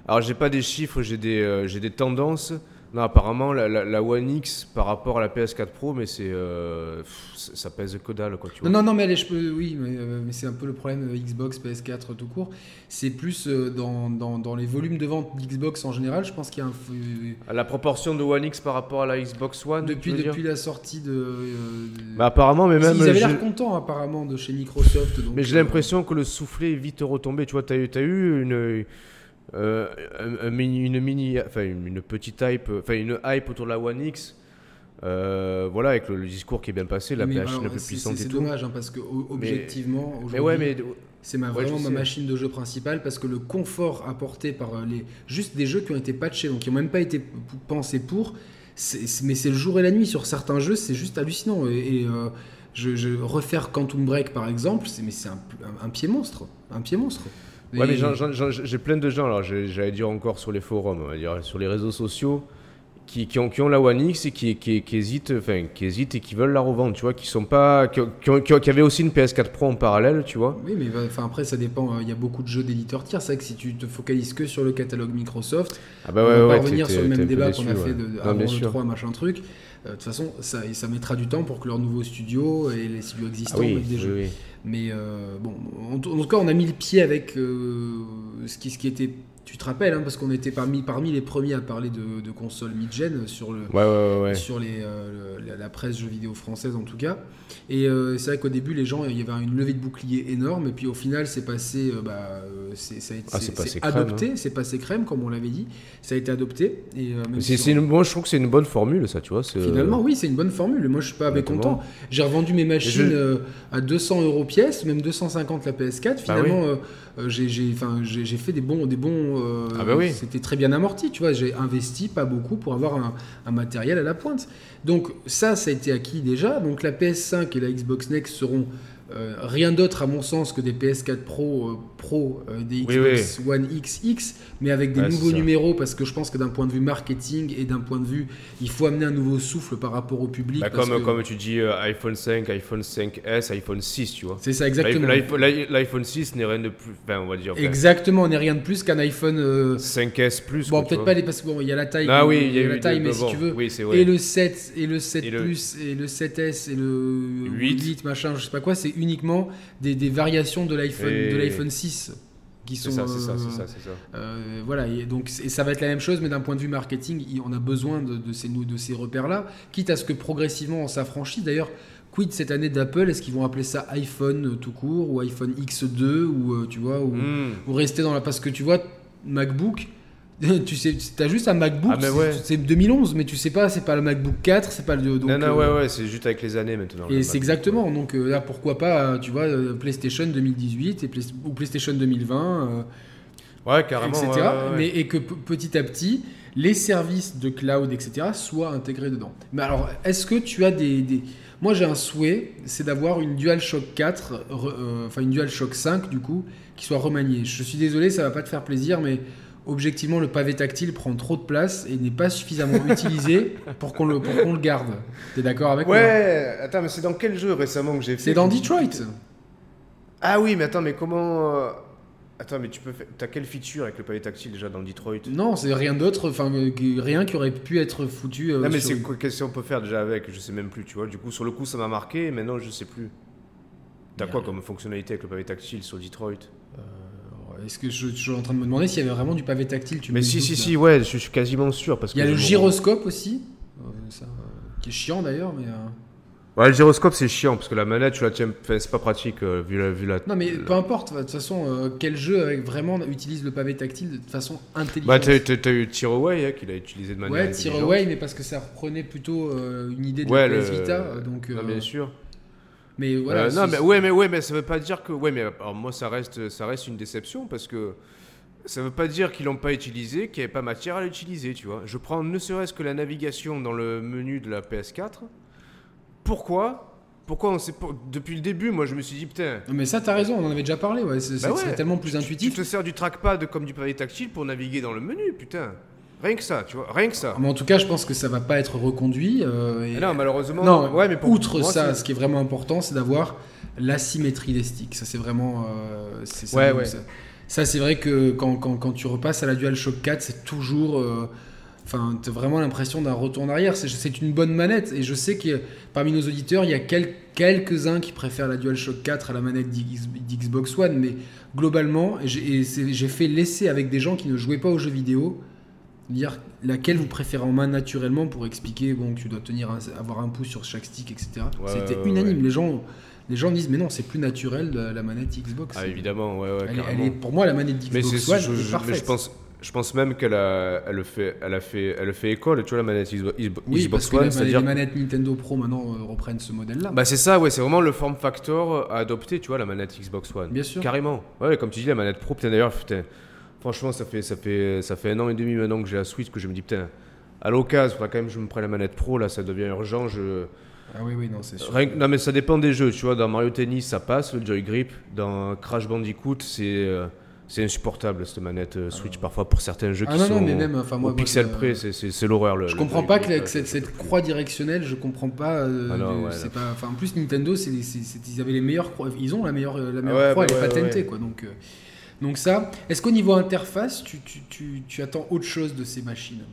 Alors j'ai pas des chiffres, j'ai des, euh, j'ai des tendances. Non, apparemment la, la- la One X par rapport à la PS4 Pro, mais c'est, euh, ça pèse que dalle quoi, tu vois. Non, non, mais allez, je peux, oui, mais, euh, mais c'est un peu le problème euh, Xbox, PS4 tout court. C'est plus dans, dans, dans les volumes de vente d'Xbox en général. Je pense qu'il y a un. La proportion de One X par rapport à la Xbox One. depuis tu depuis la sortie de. Bah, apparemment, mais même. Ils avaient l'air contents apparemment de chez Microsoft. donc, Mais j'ai l'impression que le soufflet est vite retombé. Tu vois, t'as eu, t'as eu une, euh, un- un mini- une mini, enfin une, petite hype, enfin une hype autour de la One X. Euh, voilà, avec le, le discours qui est bien passé, la machine alors, la plus c'est- puissante c'est et c'est tout. dommage hein, parce que objectivement, Mais aujourd'hui, ouais, mais c'est ma, vraiment ma sais. machine de jeu principale parce que le confort apporté par euh, les juste des jeux qui ont été patchés, donc qui n'ont même pas été pensés pour. c'est- c'est- mais c'est le jour et la nuit sur certains jeux, c'est juste hallucinant. Et, et, euh, je, je- refaire Quantum Break par exemple, c'est mais c'est un, un- un pied monstre, un pied monstre. Ouais, mais j'ai plein de gens, alors j'ai- j'allais dire encore sur les forums, on va dire, sur les réseaux sociaux, qui, qui ont, qui ont la One X et qui, qui, qui hésitent, enfin, qui hésitent et qui veulent la revendre, tu vois, qui sont pas, qui, ont- qui, ont- avaient aussi une PS4 Pro en parallèle, tu vois. Oui, mais enfin, après, ça dépend. euh, Il y a beaucoup de jeux d'éditeurs tiers. C'est vrai que si tu te focalises que sur le catalogue Microsoft, Ah bah on va ouais, revenir sur le même débat qu'on a fait de, Non, avant bien le sûr. 3, machin truc. Euh, De toute façon, ça, ça mettra du temps pour que leurs nouveaux studios et les studios Ah existants oui, mettent des oui, jeux. oui. Mais euh, bon, en, tout- cas, on a mis le pied avec euh, ce, qui, ce qui était. Tu te rappelles, hein, parce qu'on était parmi, parmi les premiers à parler de, de consoles mid-gen sur le, Ouais, ouais, ouais, ouais. sur les, euh, le- la, presse jeux vidéo française en tout cas. Et euh, c'est vrai qu'au début, les gens, il y avait une levée de bouclier énorme, et puis au final, c'est passé, euh, bah, c'est ça a été- Ah, c'est c'est- crème, adopté, c'est passé crème, comme on l'avait dit, ça a été adopté. Et, même Mais si c'est- c'est on- une- moi, je trouve que c'est une bonne formule, ça, tu vois. Finalement, oui, c'est une bonne formule. Moi, je suis pas Exactement. mécontent. J'ai revendu mes machines je- à 200 euros pièce, même 250 la PS4. Bah oui. Finalement, euh, j'ai- j'ai- j'ai fait des bons. Des bons euh, Ah bah oui. C'était très bien amorti, tu vois. J'ai investi pas beaucoup pour avoir un, un matériel à la pointe. Donc, ça, ça a été acquis déjà. Donc, la PS5 et la Xbox Next seront. euh, rien d'autre à mon sens que des PS4 Pro, euh, Pro euh, des Oui, Xbox One XX, mais avec des Ouais, nouveaux numéros parce que je pense que d'un point de vue marketing et d'un point de vue, il faut amener un nouveau souffle par rapport au public. bah, parce comme, que- comme tu dis, euh, iPhone 5, iPhone 5S, iPhone 6, tu vois. C'est ça, exactement. L'iPhone l'i- L'iPhone 6 n'est rien de plus. Enfin, on va dire. enfin, Exactement, on n'est rien de plus qu'un iPhone. euh, 5S plus. Bon, peut-être pas les parce que bon, il y a la taille. Ah oui, il y a la eu taille, des- mais si tu veux. Oui, vrai. Et le 7 et le 7 Et le- plus et le 7S et le 8. 8, machin, je sais pas quoi, c'est uniquement des, des variations de l'iPhone Et- de l'iPhone 6 qui sont C'est ça, c'est ça, euh, c'est ça, c'est ça. Euh, voilà, et donc et ça va être la même chose, mais d'un point de vue marketing, on a besoin de, de ces, de ces repères-là, quitte à ce que progressivement on s'affranchisse. D'ailleurs, quid cette année d'Apple? Est-ce qu'ils vont appeler ça iPhone tout court, ou iPhone X2, ou euh, tu vois, ou, Hmm. ou rester dans la. Parce que tu vois, MacBook. *laughs* Tu sais, t'as juste un MacBook, Ah, c'est- ouais. c'est 2011, mais tu sais pas, c'est pas le MacBook 4, c'est pas le. Donc, non, non, euh, ouais, ouais, c'est juste avec les années maintenant. et c'est exactement. Donc euh, là, pourquoi pas, euh, tu vois, PlayStation 2018 et Play- ou PlayStation 2020. euh, Ouais, carrément. etc. ouais, ouais, ouais. Mais, et que petit à petit, les services de cloud, etc., soient intégrés dedans. Mais alors, est-ce que tu as des... des- Moi, j'ai un souhait, c'est d'avoir une DualShock 4, re- euh, enfin une DualShock 5, du coup, qui soit remaniée. Je suis désolé, ça va pas te faire plaisir, mais objectivement, le pavé tactile prend trop de place et n'est pas suffisamment *laughs* utilisé pour qu'on le, pour qu'on le garde. T'es d'accord avec moi? Ouais, attends, mais c'est dans quel jeu récemment que j'ai fait C'est dans Detroit. Ah oui, mais attends, mais comment. euh, Attends, mais tu peux faire. T'as quelle feature avec le palais tactile déjà dans Detroit? Non, c'est rien d'autre, enfin euh, rien qui aurait pu être foutu. euh, Non, mais sur- c'est quoi Qu'est-ce qu'on peut faire déjà avec? Je sais même plus, tu vois. Du coup, sur le coup, ça m'a marqué, mais maintenant, je sais plus. T'as quoi comme fonctionnalité avec le pavé tactile sur Detroit? Est-ce que je, je suis en train de me demander s'il y avait vraiment du pavé tactile tu Mais si, le si, là. si, ouais, je suis quasiment sûr. Parce Il y a que le gyroscope aussi, euh, ça, euh, qui est chiant d'ailleurs, mais. euh, Ouais, le gyroscope, c'est chiant parce que la manette, tu la tiens. Enfin, c'est pas pratique euh, vu, la, vu la. Non, mais la- peu importe, de toute façon, euh, quel jeu avec vraiment utilise le pavé tactile de façon intelligente? Bah, t'as t'as- t'as eu Tearaway hein, qu'il a utilisé de manière. Ouais. Tearaway, mais parce que ça reprenait plutôt euh, une idée de Ouais, la PS le- Vita, euh, donc. Non, euh, bien sûr. Mais voilà. Euh, non, mais ouais, mais ouais, mais ça veut pas dire que. Ouais, mais alors, moi, ça reste, ça reste une déception parce que ça veut pas dire qu'ils l'ont pas utilisé, qu'il n'y avait pas matière à l'utiliser, tu vois. Je prends ne serait-ce que la navigation dans le menu de la PS4. Pourquoi? Pourquoi on sait Depuis le début, moi, je me suis dit putain. Mais ça, t'as raison, on en avait déjà parlé. Ouais. C'est bah ouais, tellement plus tu- intuitif. Tu te sers du trackpad comme du pavé tactile pour naviguer dans le menu, putain. Rien que ça, tu vois. Rien que ça. Mais en tout cas, je pense que ça va pas être reconduit. euh, et- Ah non, malheureusement. Non, ouais, mais pour outre moi, ça, ce qui est vraiment important, c'est d'avoir l'asymétrie des sticks. Ça, c'est vraiment. euh, ça, Ouais, ouais. Ça, ça, c'est vrai que quand, quand, quand tu repasses à la DualShock 4, c'est toujours. euh, Enfin, t'as vraiment l'impression d'un retour en arrière. C'est- une bonne manette. Et je sais que parmi nos auditeurs, il y a quel- quelques-uns qui préfèrent la DualShock 4 à la manette d'X- d'Xbox One. Mais globalement, j'ai fait l'essai avec des gens qui ne jouaient pas aux jeux vidéo. Dire laquelle vous préférez en main naturellement pour expliquer bon, que tu dois tenir un- avoir un pouce sur chaque stick, etc. Ouais, C'était ouais, unanime. ouais. Les, gens, les gens disent mais non, c'est plus naturel la, manette Xbox. Ah, évidemment, ouais, ouais. Elle est, pour moi, la manette Mais c'est One je, est je- mais parfaite. je pense je pense même qu'elle a elle le fait elle a fait elle le fait école tu vois la manette Xbox, oui, Xbox parce que One les dire manettes Nintendo Pro maintenant euh, reprennent ce modèle-là. bah c'est ça ouais c'est vraiment le form factor à adopter tu vois la manette Xbox One Bien sûr. carrément ouais comme tu dis la manette Pro putain d'ailleurs putain franchement ça fait ça fait ça fait un an et demi maintenant que j'ai la Switch que je me dis putain à l'occasion quand même que je me prenne la manette Pro là ça devient urgent je Ah oui, oui, non, c'est sûr. Rien non mais ça dépend des jeux, tu vois. Dans Mario Tennis, ça passe le joy grip. Dans Crash Bandicoot, c'est euh, c'est insupportable cette manette euh, Switch parfois pour certains jeux Ah qui non, sont non, mais même, enfin, moi, au moi, pixel près, c'est- l'horreur. le- Je le comprends pas que, la- que cette, croix directionnelle, je comprends pas. euh, Ah non, ouais, c'est là. pas, enfin, en plus Nintendo, c'est- ils avaient les meilleures croix. Ils ont la meilleure, la meilleure ouais, croix, bah elle est ouais, patentée, quoi. Donc, euh, donc ça. Est-ce qu'au niveau interface, tu, tu, tu, tu attends autre chose de ces machines?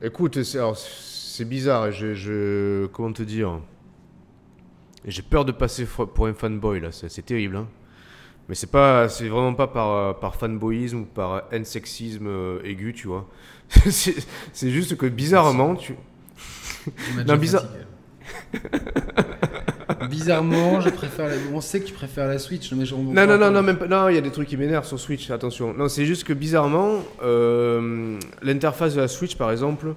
Écoute, c'est bizarre. Je, je comment te dire? J'ai peur de passer pour un fanboy là. C'est terrible. Hein. Mais c'est pas, c'est vraiment pas par, euh, par fanboyisme ou par haine sexisme euh, aigu, tu vois. *laughs* c'est juste que bizarrement, tu, Non, bizarre-. *laughs* Bizarrement, je préfère. La... On sait que tu préfères la Switch, mais je- on- Non, non, non, non, même pas. Non, il y a des trucs qui m'énervent sur Switch, attention. Non, c'est juste que bizarrement, euh, l'interface de la Switch, par exemple,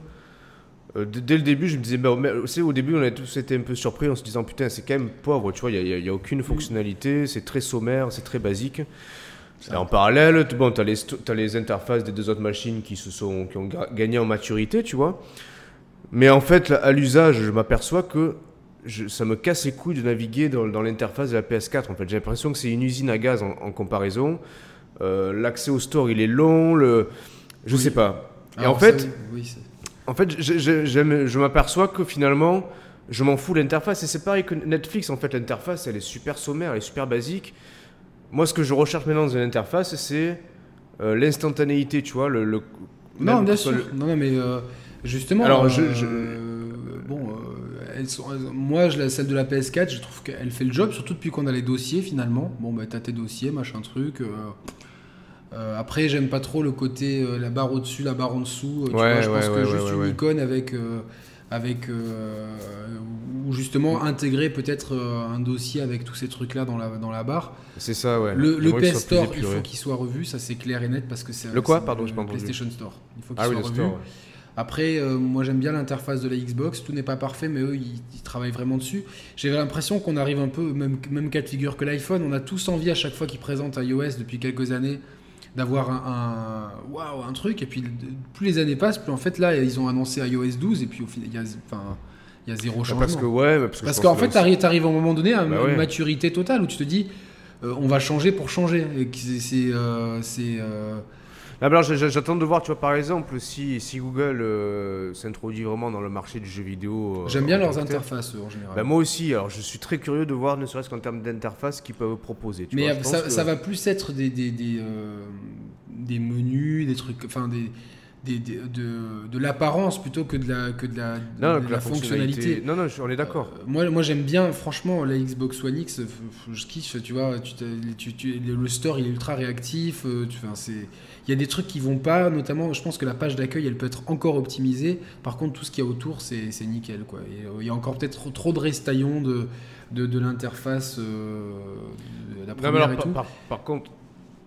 euh, dès le début, je me disais, bah, au début, on a tous été un peu surpris en se disant, putain, c'est quand même pauvre, tu vois, il n'y a, il y a aucune fonctionnalité, c'est très sommaire, c'est très basique. Et en parallèle, bon, tu as, as les interfaces des deux autres machines qui, se sont, qui ont gagné en maturité, tu vois. Mais en fait, à l'usage, je m'aperçois que je- ça me casse les couilles de naviguer dans, dans l'interface de la PS4. En fait, j'ai l'impression que c'est une usine à gaz en, en comparaison. Euh, L'accès au store, il est long. Le... Je Oui. sais pas. Et en fait, oui, en fait, je, je- j'aime- je m'aperçois que finalement, je m'en fous de l'interface. Et c'est pareil que Netflix. En fait, l'interface, elle est super sommaire, elle est super basique. Moi, ce que je recherche maintenant dans une interface, c'est euh, l'instantanéité, tu vois. Le, le- Non, bien sûr. Non, non, mais euh, justement. Alors, je- elles sont, moi, je, celle de la PS4, je trouve qu'elle fait le job, surtout depuis qu'on a les dossiers finalement. Bon, bah, t'as tes dossiers, machin truc. euh, euh, après, j'aime pas trop le côté euh, la barre au-dessus, la barre en dessous. euh, tu Ouais, vois, je ouais, pense ouais, que juste une icône avec. avec ou justement intégrer peut-être un dossier avec tous ces trucs là dans la, dans la barre C'est ça, ouais. le, le PS Store, il faut qu'il soit revu, ça c'est clair et net parce que c'est Le quoi Pardon, le pas entendu. PlayStation Store. Il faut qu'il Ah oui, soit le revu. store. Après, euh, moi j'aime bien l'interface de la Xbox. Tout n'est pas parfait, mais eux ils, ils travaillent vraiment dessus. J'ai l'impression qu'on arrive un peu même même cas de figure que l'iPhone. On a tous envie à chaque fois qu'ils présentent iOS depuis quelques années d'avoir un, un un truc et puis plus les années passent, plus en fait là ils ont annoncé iOS 12 et puis au final il y a enfin il y a zéro Ah, changement. Parce que, ouais, mais parce que Parce qu'en fait, t'arrives arrives à un moment donné à Bah une ouais. maturité totale où tu te dis, euh, on va changer pour changer. C'est, c'est, c'est, euh, Ah, alors, j'attends de voir, tu vois, par exemple, si, si Google euh, s'introduit vraiment dans le marché du jeu vidéo. euh, J'aime bien en leurs interfaces en général. Bah, moi aussi, alors je suis très curieux de voir, ne serait-ce qu'en termes d'interface, ce qu'ils peuvent proposer. tu Mais vois. ça, que- ça va plus être des, des, des, euh, des menus, des trucs, enfin des, des, des- de, de l'apparence plutôt que de la, que de la, Non, de que la la fonctionnalité. Non, non, on est d'accord. Euh, moi, moi j'aime bien, franchement, la Xbox One X, je kiffe, tu vois, tu, tu- tu- le store il est ultra réactif, euh, c'est, il y a des trucs qui vont pas, notamment, je pense que la page d'accueil elle peut être encore optimisée, par contre tout ce qu'il y a autour c'est, nickel, quoi. Euh, il y a encore peut-être trop, trop de restaillons de, de, de l'interface, euh, Non, mais alors, et par, tout. par- par contre.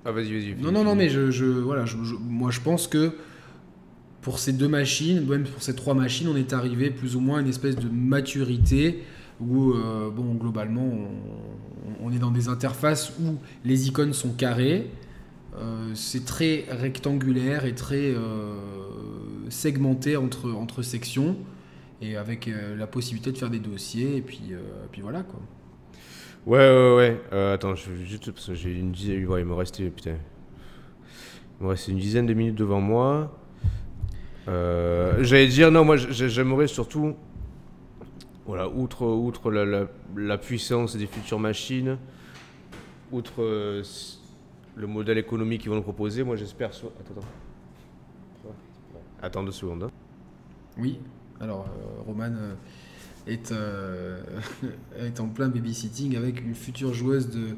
Ah, vas-y, vas-y. Non, non, non, mais je, je- voilà, je- je- moi je pense que pour ces deux machines, même pour ces trois machines, on est arrivé plus ou moins à une espèce de maturité où, euh, bon, globalement, on, est dans des interfaces où les icônes sont carrées. Euh, c'est très rectangulaire et très euh, segmenté entre, sections et avec la possibilité de faire des dossiers et puis, puis voilà quoi. Ouais, ouais, ouais. Attends, je juste parce que j'ai une dizaine. Il me restait putain. Il me restait une dizaine de minutes devant moi. Euh, J'allais dire non, moi j'ai- j'aimerais surtout, voilà, outre outre la, puissance des futures machines, outre euh, le modèle économique qu'ils vont nous proposer, moi j'espère. Attends, attends. Attends deux secondes. hein. Oui, alors euh, Roman euh, est, *laughs* est en plein babysitting avec une future joueuse de,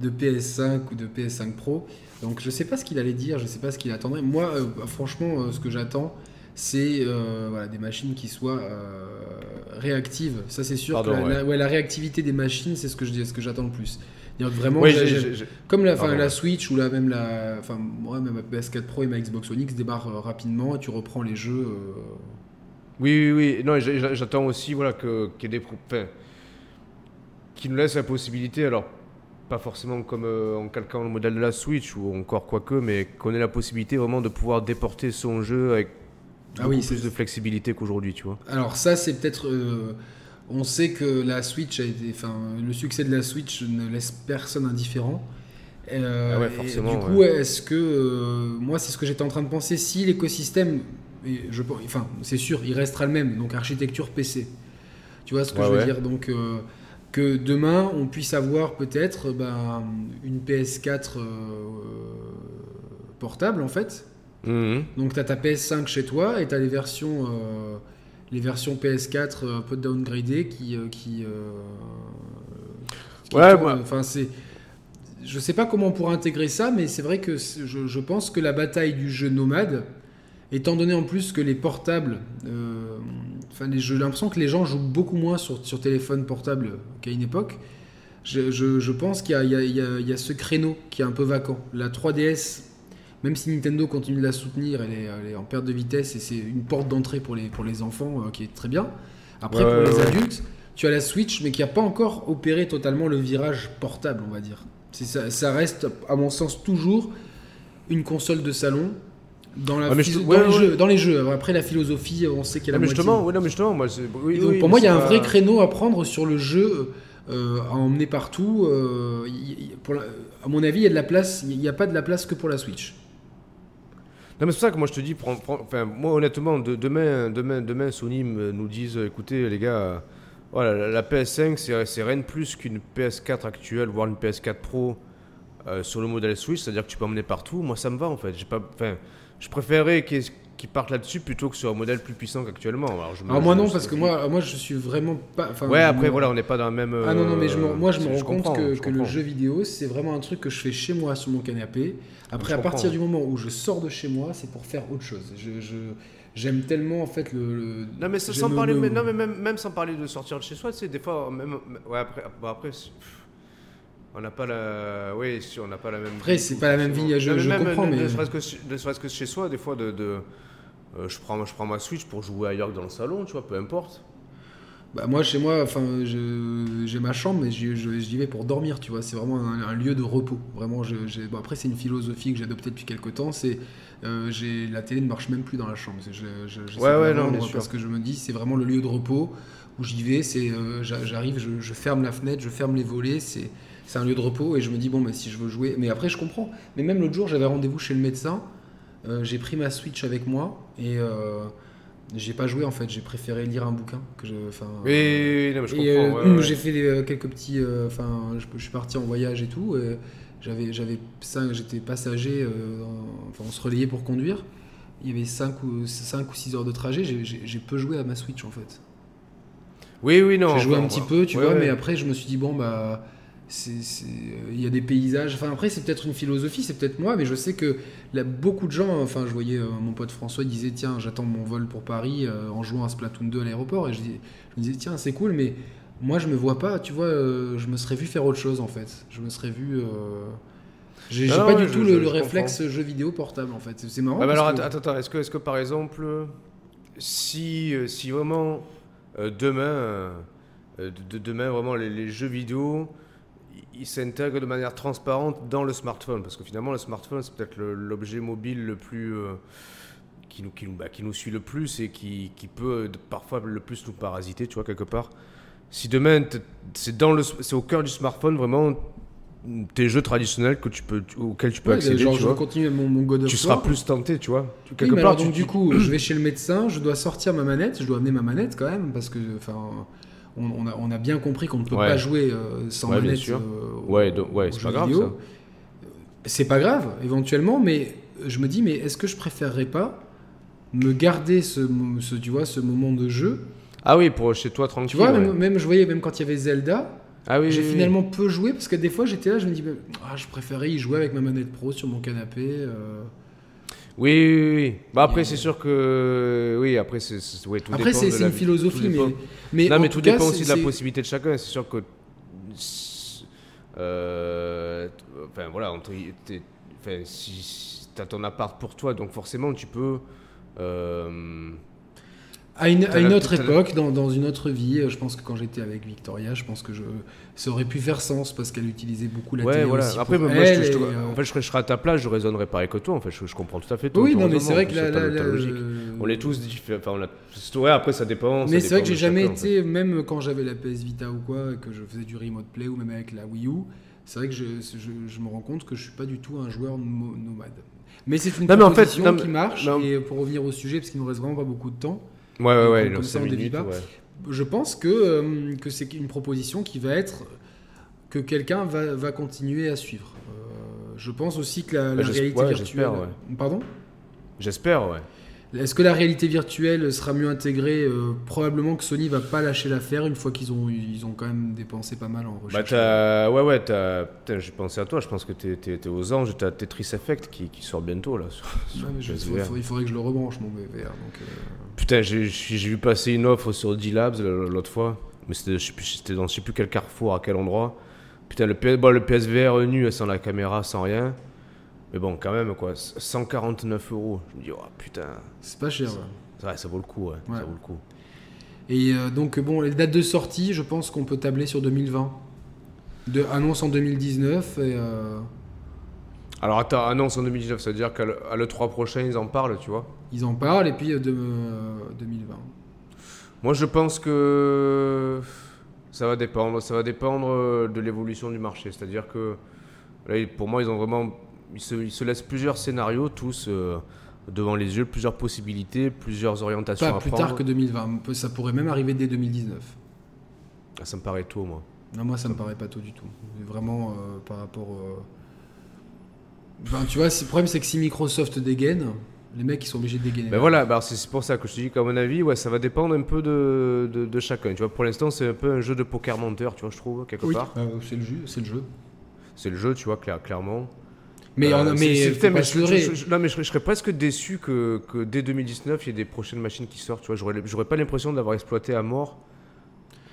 de PS5 ou de PS5 Pro. Donc je sais pas ce qu'il allait dire, je sais pas ce qu'il attendrait. Moi, euh, bah, franchement, euh, ce que j'attends, c'est euh, voilà, des machines qui soient réactives. Ça, c'est sûr. Pardon, que la, ouais. la- ouais, la réactivité des machines, c'est ce que je ce que j'attends le plus. Vraiment, comme la, Pardon. Switch ou la, même la, enfin, moi, même ma PS4 Pro et ma Xbox One X débarrent rapidement et tu reprends les jeux. Oui, oui, oui. Non, j'attends aussi voilà, que- qu'il y ait des. Enfin, qui nous laisse la possibilité, alors pas forcément comme euh, en calquant le modèle de la Switch ou encore quoique, mais qu'on ait la possibilité vraiment de pouvoir déporter son jeu avec Ah oui, plus de flexibilité qu'aujourd'hui, tu vois. Alors ça, c'est peut-être... euh, on sait que la Switch a été... Enfin, le succès de la Switch ne laisse personne indifférent. Euh, Ah ouais, et forcément, Du coup, est-ce que... moi, c'est ce que j'étais en train de penser. Si l'écosystème... je, enfin, c'est sûr, il restera le même. Donc, architecture PC. Tu vois ce que Ouais, je veux dire? Donc, que demain, on puisse avoir peut-être ben, une PS4 euh, portable, en fait. Mhm. Donc tu as ta PS5 chez toi et tu as les versions, euh, les versions PS4 un peu downgradées qui... euh, qui, euh, qui Ouais, Enfin, c'est... Je sais pas comment on pourra intégrer ça, mais c'est vrai que je, je pense que la bataille du jeu nomade, étant donné en plus que les portables... euh, Enfin, j'ai l'impression que les gens jouent beaucoup moins sur, sur téléphone portable qu'à une époque. Je, je- je pense qu'il y a, y y y ce créneau qui est un peu vacant. La 3DS, même si Nintendo continue de la soutenir, elle est, elle est en perte de vitesse et c'est une porte d'entrée pour les, pour les enfants euh, qui est très bien. Après, Ouais, pour ouais, les ouais. adultes, tu as la Switch, mais qui n'a pas encore opéré totalement le virage portable, on va dire. Ça reste, à mon sens, toujours une console de salon. Dans, la Ah, mais philo- je- dans ouais, les ouais. Jeux, dans les jeux. Après, la philosophie, on sait qu'elle Ah, a mais moitié. justement, non, mais justement, moi, c'est- oui, Et donc, oui, pour moi, il y a un vrai créneau à prendre sur le jeu euh, à emmener partout. euh, pour la- à mon avis, il y a de la place. Il n'y a pas de la place que pour la Switch. Non, mais c'est pour ça que moi je te dis, prends- prends- enfin, moi honnêtement, de- demain, demain, demain, Sony nous disent, écoutez les gars, euh, voilà, la, la PS5 c'est c'est rien de plus qu'une PS4 actuelle, voire une PS4 Pro euh, sur le modèle Switch, c'est-à-dire que tu peux emmener partout. Moi ça me va en fait. J'ai pas, enfin, je préférerais qu'ils partent là-dessus plutôt que sur un modèle plus puissant qu'actuellement. Alors, je me- Alors moi je- non, parce que moi, moi je suis vraiment pas. Ouais, après voilà, on n'est pas dans la même. Ah non, non, mais je euh, moi je me rends compte que, je que le jeu vidéo, c'est vraiment un truc que je fais chez moi sur mon canapé. Après, à partir du moment où je sors de chez moi, c'est pour faire autre chose. Je, je- j'aime tellement en fait le. le- Non mais sans parler, mais, non mais même, même sans parler de sortir de chez soi, tu sais, des fois, même, ouais après, bon, après, c'est- pff, on n'a pas la, oui, on n'a pas la même. Après, c'est pas la même vie, je- je même, comprends, ne- mais- Ne serait-ce que, serait-ce que chez soi, des fois, de, de euh, je prends, je prends ma Switch pour jouer ailleurs que dans le salon, tu vois, peu importe. Bah, moi, chez moi, enfin, j'ai ma chambre, mais j'y vais pour dormir, tu vois. C'est vraiment un, un lieu de repos. Vraiment, je- j'ai- bon, après, c'est une philosophie que j'ai adoptée depuis quelques temps. C'est euh, j'ai la télé ne marche même plus dans la chambre. Je, je, Ouais, ouais, non, sûr. parce que je me dis, c'est vraiment le lieu de repos où j'y vais. C'est euh, j'a- j'arrive, je, je ferme la fenêtre, je ferme les volets. C'est c'est un lieu de repos et je me dis bon, mais si je veux jouer, mais après, je comprends. Mais même l'autre jour, j'avais rendez-vous chez le médecin. Euh, j'ai pris ma Switch avec moi et euh, j'ai pas joué en fait. J'ai préféré lire un bouquin que je. enfin, Oui, oui, oui, euh, ouais, *clears throat* ouais. j'ai fait euh, quelques petits. euh, Enfin, je, je suis parti en voyage et tout. j'avais, j'avais j'étais passager. en- enfin, on se relayait pour conduire. Il y avait 5 ou, cinq ou 6 heures de trajet. J'ai, peu joué à ma Switch en fait. Oui, oui, non. j'ai joué un petit peu, tu Ouais, vois, mais après je me suis dit bon bah. Euh, Il y a des paysages. Enfin, après, c'est peut-être une philosophie, c'est peut-être moi, mais je sais que là, beaucoup de gens. Enfin, je voyais euh, mon pote François il disait Tiens, j'attends mon vol pour Paris euh, en jouant à Splatoon 2 à l'aéroport. Et je, dis- je me disais Tiens, c'est cool, mais moi, je me vois pas, tu vois, euh, je me serais vu faire autre chose en fait. Je me serais vu. J'ai non, pas ouais, du je- tout je- le, réflexe jeu vidéo portable en fait. C'est marrant. Ah, alors que- attends, attends, est-ce que, est que par exemple, si, si vraiment demain, de, de- demain vraiment les, les jeux vidéo, ils s'intègrent de manière transparente dans le smartphone, parce que finalement le smartphone c'est peut-être l'objet mobile le plus euh, qui nous, qui, nous, bah, qui nous suit le plus et qui, qui peut parfois le plus nous parasiter, tu vois quelque part. Si demain c'est dans le, c'est au cœur du smartphone vraiment tes jeux traditionnels que tu peux, auxquels tu peux Ouais, accéder, genre, tu je vois, continue mon, mon God of tu War. seras plus tenté, tu vois. Oui, Quelque part, alors, tu- donc, du coup, je vais chez le médecin, je dois sortir ma manette, je dois amener ma manette quand même, parce que, enfin, on, on a, on a bien compris qu'on ne peut Ouais. pas jouer euh, sans Ouais, manette. sûr. euh, Ouais, donc- ouais, aux c'est pas grave, vidéo. ça. C'est pas grave, éventuellement, mais je me dis, mais est-ce que je préférerais pas me garder ce, tu vois, ce moment de jeu? Ah oui, pour chez toi tranquille. Tu vois, ouais. même, même, je voyais, même quand il y avait Zelda, ah oui, j'ai oui, oui. finalement peu joué, parce que des fois j'étais là, je me dis, ah, je préférais y jouer avec ma manette pro sur mon canapé. euh. Oui, oui, oui. Bah après, c'est sûr que. Oui, après, c'est. ouais, tout Après, c'est une vie- philosophie, mais, mais. non, mais tout tout cas, dépend aussi de la possibilité de chacun. C'est sûr que. euh, enfin, voilà, entre, enfin, si tu as ton appart pour toi, donc forcément, tu peux. euh, À une, à autre époque, dans, dans une autre vie, euh, je pense que quand j'étais avec Victoria, je pense que je, ça aurait pu faire sens parce qu'elle utilisait beaucoup la ouais, télé voilà. aussi Après, pour moi, je, elle, je te- et, en fait, je serais, à ta place, je raisonnerais pareil que toi. En fait, je, comprends tout à fait ton oui, non, mais c'est vrai que la, logique. On est tous différents. Enfin, a... Ouais, après, ça dépend. Mais c'est vrai que j'ai jamais chacun, en fait. été, même quand j'avais la PS Vita ou quoi, que je faisais du remote play ou même avec la Wii U, c'est vrai que je, me rends compte que je suis pas du tout un joueur nomade. Mais c'est une Non, mais en fait, proposition non, qui marche. non. Et pour revenir au sujet, parce qu'il nous reste vraiment pas beaucoup de temps, Ouais, ouais, ouais. comme- ça, on minutes, pas. ouais. je pense que, euh, que c'est une proposition qui va être que quelqu'un va, va continuer à suivre. Euh, je pense aussi que la, la réalité virtuelle. Pardon? J'espère, ouais. Est-ce que la réalité virtuelle sera mieux intégrée Euh, Probablement que Sony va pas lâcher l'affaire une fois qu'ils ont, ils ont quand même dépensé pas mal en Bah, recherche. t'as. Ouais, ouais, j'ai pensé à toi, je pense que t'es aux anges, t'as Tetris Effect qui, qui sort bientôt, là. sur- sur Ouais, mais je- PSVR. faut- faut- il faudrait que je le rebranche mon VR. Donc, euh, Putain, j'ai, vu passer une offre sur D-Labs l'autre fois, mais c'était dans je sais plus quel carrefour, à quel endroit. Putain, le, PS, bon, le PSVR nu, sans la caméra, sans rien. Mais bon, quand même, quoi. 149 euros. Je me dis, oh putain. c'est pas cher. Ça, ouais. ouais, ça vaut le coup, ouais. Ouais. Ça vaut le coup. Et euh, donc, bon, les dates de sortie, je pense qu'on peut tabler sur 2020. De, annonce en 2019 et. euh, Alors, attends, annonce en 2019, ça veut dire qu'à le- à l'E3 prochain, ils en parlent, tu vois. Ils en parlent et puis euh, de, euh, 2020. Moi, je pense que ça va dépendre. Ça va dépendre de l'évolution du marché. C'est-à-dire que là, pour moi, ils ont vraiment, ils se, ils se laissent plusieurs scénarios tous euh, devant les yeux, plusieurs possibilités, plusieurs orientations Pas à plus prendre. tard que 2020. Peut- Ça pourrait même arriver dès 2019. Ah, ça me paraît tôt, moi. Non, moi, ça me paraît pas tôt du tout. Vraiment, euh, par rapport. euh, Ben, tu vois, le problème, c'est que si Microsoft dégaine, les mecs, ils sont obligés de dégainer. Ben voilà, bah, c'est c'est pour ça que je te dis qu'à mon avis, ouais, ça va dépendre un peu de, de, de chacun. Tu vois, pour l'instant, c'est un peu un jeu de poker menteur, tu vois, je trouve quelque Oui, part. euh, c'est le jeu. C'est le jeu. C'est le jeu, tu vois, clair- clairement. Mais, Euh, on mais, mais je, leurrer. je- je- non, mais je, serais- je serais presque déçu que, que dès 2019, il y ait des prochaines machines qui sortent. Tu vois, j'aurais, pas l'impression d'avoir exploité à mort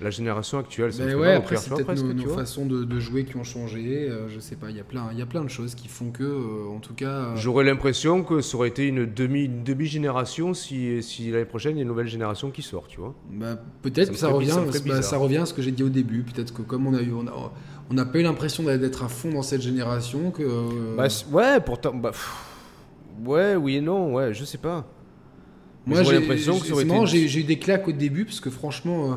la génération actuelle. Me Ben ouais, après, c'est peut-être nos, nos façons de, de jouer qui ont changé. euh, je sais pas, il y, a plein- il y a plein de choses qui font que, euh, en tout cas. euh, J'aurais l'impression que ça aurait été une demi, une demi-génération si, si l'année prochaine, il y a une nouvelle génération qui sort, tu vois. bah, peut-être Ça ça revient, ça bah, ça revient à ce que j'ai dit au début. Peut-être que comme on a eu, on a- on n'a pas eu l'impression d'être à fond dans cette génération, que. euh, Bah, ouais, pourtant. Bah, ouais, oui et non, ouais, je sais pas. Moi, j'ai- l'impression que ça j'ai- aurait été eu des claques au début parce que franchement,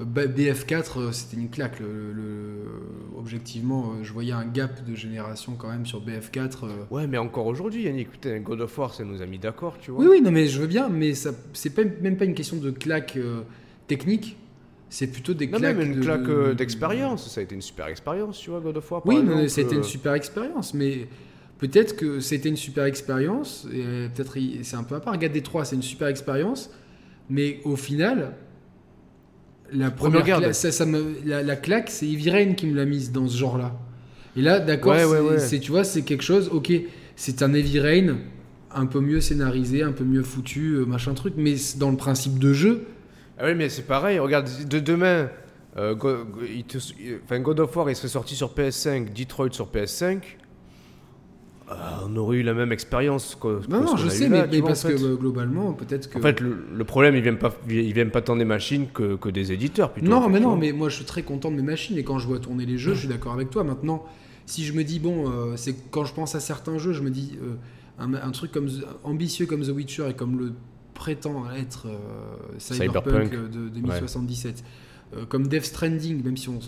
euh, bah, BF4, euh, c'était une claque. le- le- objectivement, euh, je voyais un gap de génération quand même sur BF4. euh. Ouais, mais encore aujourd'hui, Yannick, putain, God of War, ça nous a mis d'accord, tu vois. Oui, oui, non, mais je veux bien, mais c'est même pas une question de claque technique. C'est plutôt des Non, claques. même une de- claque euh, d'expérience. Ça a été une super expérience, tu vois, God of War. par Oui, non, exemple, mais c'était euh, une super expérience, mais peut-être que c'était une super expérience, et euh, peut-être c'est un peu à part. Regarde Détroit, c'est une super expérience, mais au final, la première regarde. cla- ça, ça me- la, la claque, c'est Heavy Rain qui me l'a mise dans ce genre-là. Et là, d'accord, Ouais, c'est- ouais. c'est- tu vois, c'est quelque chose, ok, c'est un Heavy Rain un peu mieux scénarisé, un peu mieux foutu, euh, machin truc, mais dans le principe de jeu, Ah oui, mais c'est pareil. Regarde, de demain, euh, te- enfin, God of War, il serait sorti sur PS5, Detroit sur PS5. on aurait eu la même expérience. Non, non, je sais, mais, parce que globalement, peut-être que. En fait, le, problème, ils viennent pas, ils viennent pas tant des machines que, que des éditeurs. Plutôt, non, mais non, mais moi, je suis très content de mes machines et quand je vois tourner les jeux, je suis d'accord avec toi. Maintenant, si je me dis bon, c'est quand je pense à certains jeux, je me dis un, truc comme ambitieux comme The Witcher et comme le prétend être Cyberpunk, de 2077. Euh, comme Death Stranding, même si on,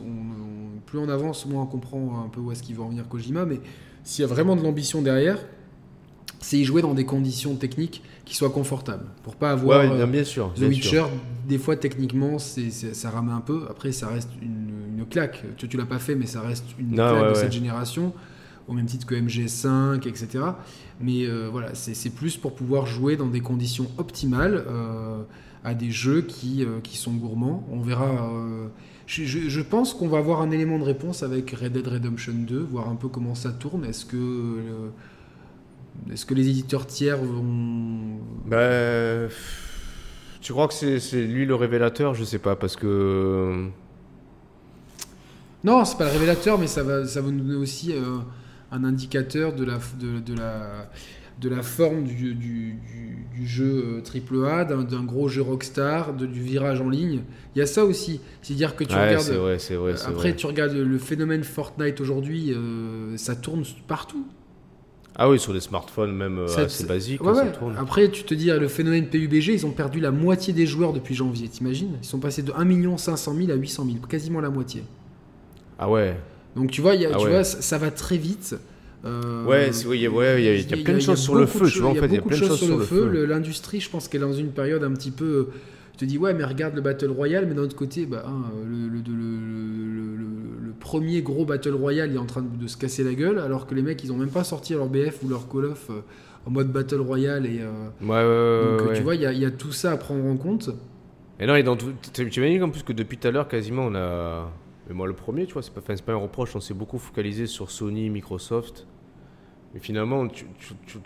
plus on avance, moins on comprend un peu où est-ce qu'il veut en venir Kojima, mais s'il y a vraiment de l'ambition derrière, c'est y jouer dans des conditions techniques qui soient confortables. Pour pas avoir. Euh, bien sûr. The Witcher, des fois, techniquement, c'est, ça rame un peu. Après, ça reste une, claque. Tu, tu l'as pas fait, mais ça reste une claque de cette génération, au même titre que MG5, etc. Mais euh, voilà, c'est, plus pour pouvoir jouer dans des conditions optimales à des jeux qui, euh, qui sont gourmands. On verra. Euh, je, pense qu'on va avoir un élément de réponse avec Red Dead Redemption 2, voir un peu comment ça tourne. Est-ce que, euh, est-ce que les éditeurs tiers vont. Bah, tu crois que c'est lui le révélateur? Je sais pas, parce que. Non, c'est pas le révélateur, mais ça va, ça va nous donner aussi un indicateur de la, de, de la de la forme du, du, jeu AAA, euh, d'un gros jeu Rockstar, de, du virage en ligne. Il y a ça aussi. C'est-à-dire que tu regardes. Vrai, vrai, après, tu regardes le phénomène Fortnite aujourd'hui, euh, ça tourne partout. Ah oui, sur des smartphones même euh, assez basiques. ça tourne. Après, tu te dis, le phénomène PUBG, ils ont perdu la moitié des joueurs depuis janvier, t'imagines? Ils sont passés de 1 500 000 à 800 000, quasiment la moitié. Ah ouais. Donc tu vois, y a, ah tu vois ça va très vite. Euh, ouais, il y, a plein de choses sur le feu, tu vois, en fait, il y a plein de choses sur le feu. L'industrie, je pense qu'elle est dans une période un petit peu. Je te dis, ouais, mais regarde le Battle Royale, mais d'un autre côté, bah, hein, le, le, le, premier gros Battle Royale il est en train de, se casser la gueule, alors que les mecs, ils ont même pas sorti leur BF ou leur Call of euh, en mode Battle Royale. Et, euh, ouais, donc, tu vois, il y, y, a tout ça à prendre en compte. Et non, et dans tout, tu imagines en plus que depuis tout à l'heure, quasiment, on a. Mais moi, le premier, tu vois, c'est pas, pas un reproche, on s'est beaucoup focalisé sur Sony, Microsoft. Mais finalement, tu,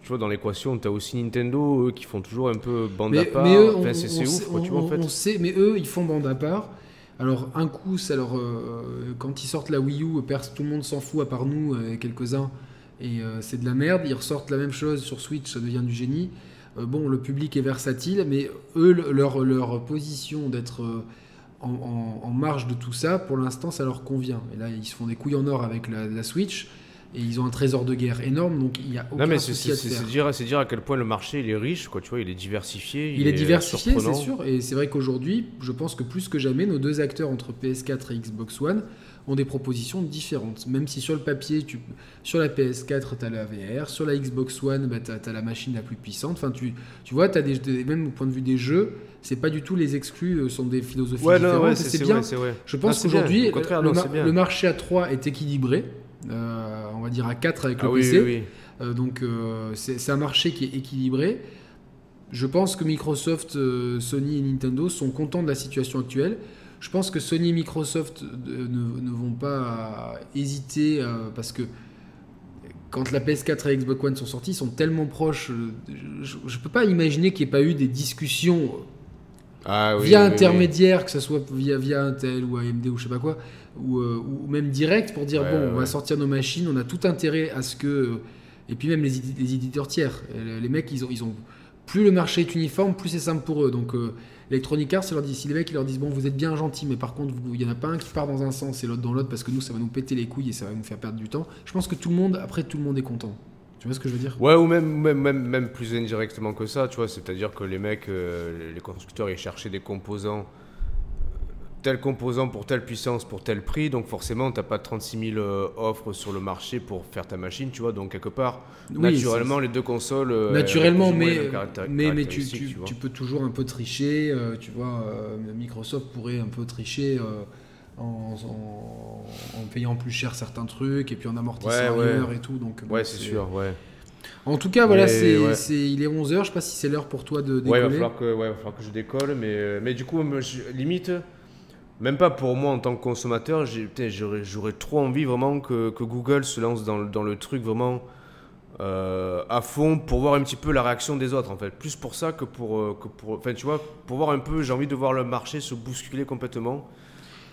vois, dans l'équation, tu as aussi Nintendo, eux, qui font toujours un peu bande à part. Mais eux, enfin, c'est ouf, quoi, tu vois, en fait. On sait, mais eux, ils font bande à part. Alors, un coup, alors, euh, quand ils sortent la Wii U, tout le monde s'en fout, à part nous, euh, quelques-uns, et euh, c'est de la merde. Ils ressortent la même chose sur Switch, ça devient du génie. bon, le public est versatile, mais eux, leur, leur position d'être en, en, marge de tout ça, pour l'instant, ça leur convient. Et là, ils se font des couilles en or avec la, la Switch et ils ont un trésor de guerre énorme, donc il y a aucun non, mais c'est, dire, c'est dire à quel point le marché il est riche, quoi. Tu vois, il est diversifié. Il, est, diversifié, c'est sûr. Et c'est vrai qu'aujourd'hui, je pense que plus que jamais, nos deux acteurs entre PS4 et Xbox One ont des propositions différentes. Même si sur le papier, tu, sur la PS4, tu as la VR, sur la Xbox One, bah, tu as, la machine la plus puissante. Enfin, tu, tu vois, as des, même au point de vue des jeux, c'est pas du tout les exclus, euh, sont des philosophies différentes. c'est, bien. Je pense qu'aujourd'hui, le, le, marché à 3 est équilibré. Euh, on va dire à 4 avec le ah PC. Euh, donc euh, c'est un marché qui est équilibré. Je pense que Microsoft, Sony et Nintendo sont contents de la situation actuelle. Je pense que Sony et Microsoft ne, vont pas hésiter parce que quand la PS4 et Xbox One sont sortis, ils sont tellement proches. Je ne peux pas imaginer qu'il n'y ait pas eu des discussions ah via intermédiaire, que ce soit via, via Intel ou AMD ou je sais pas quoi, ou, euh, ou même direct pour dire bon, on va sortir nos machines, on a tout intérêt à ce que. Et puis même les, les éditeurs tiers, les mecs, ils ont, ils ont. Plus le marché est uniforme, plus c'est simple pour eux. Donc euh, Electronic Arts, leur dit, si les mecs ils leur disent bon, vous êtes bien gentils, mais par contre, il y en a pas un qui part dans un sens et l'autre dans l'autre parce que nous, ça va nous péter les couilles et ça va nous faire perdre du temps. Je pense que tout le monde, après, tout le monde est content. Tu vois ce que je veux dire? Ouais, ou même, même, même, même, plus indirectement que ça, tu vois. C'est-à-dire que les mecs, euh, les constructeurs, ils cherchaient des composants tel composant pour telle puissance, pour tel prix, donc forcément, tu n'as pas 36 000 euh, offres sur le marché pour faire ta machine, tu vois. Donc, quelque part, naturellement, les deux consoles. Euh, naturellement, mais, mais, mais tu, tu, peux toujours un peu tricher, euh, tu vois. Microsoft pourrait un peu tricher. En, en, payant plus cher certains trucs et puis en amortissant ailleurs et tout donc ouais c'est sûr ouais en tout cas, voilà, c'est, il est 11h. Je sais pas si c'est l'heure pour toi de décoller. Ouais, il va falloir que, ouais, va falloir que je décolle. Mais, mais du coup, limite, même pas pour moi en tant que consommateur, j'aurais trop envie vraiment que, Google se lance dans, le truc vraiment euh, à fond pour voir un petit peu la réaction des autres en fait. Plus pour ça que pour, euh, que pour tu vois, pour voir un peu, j'ai envie de voir le marché se bousculer complètement.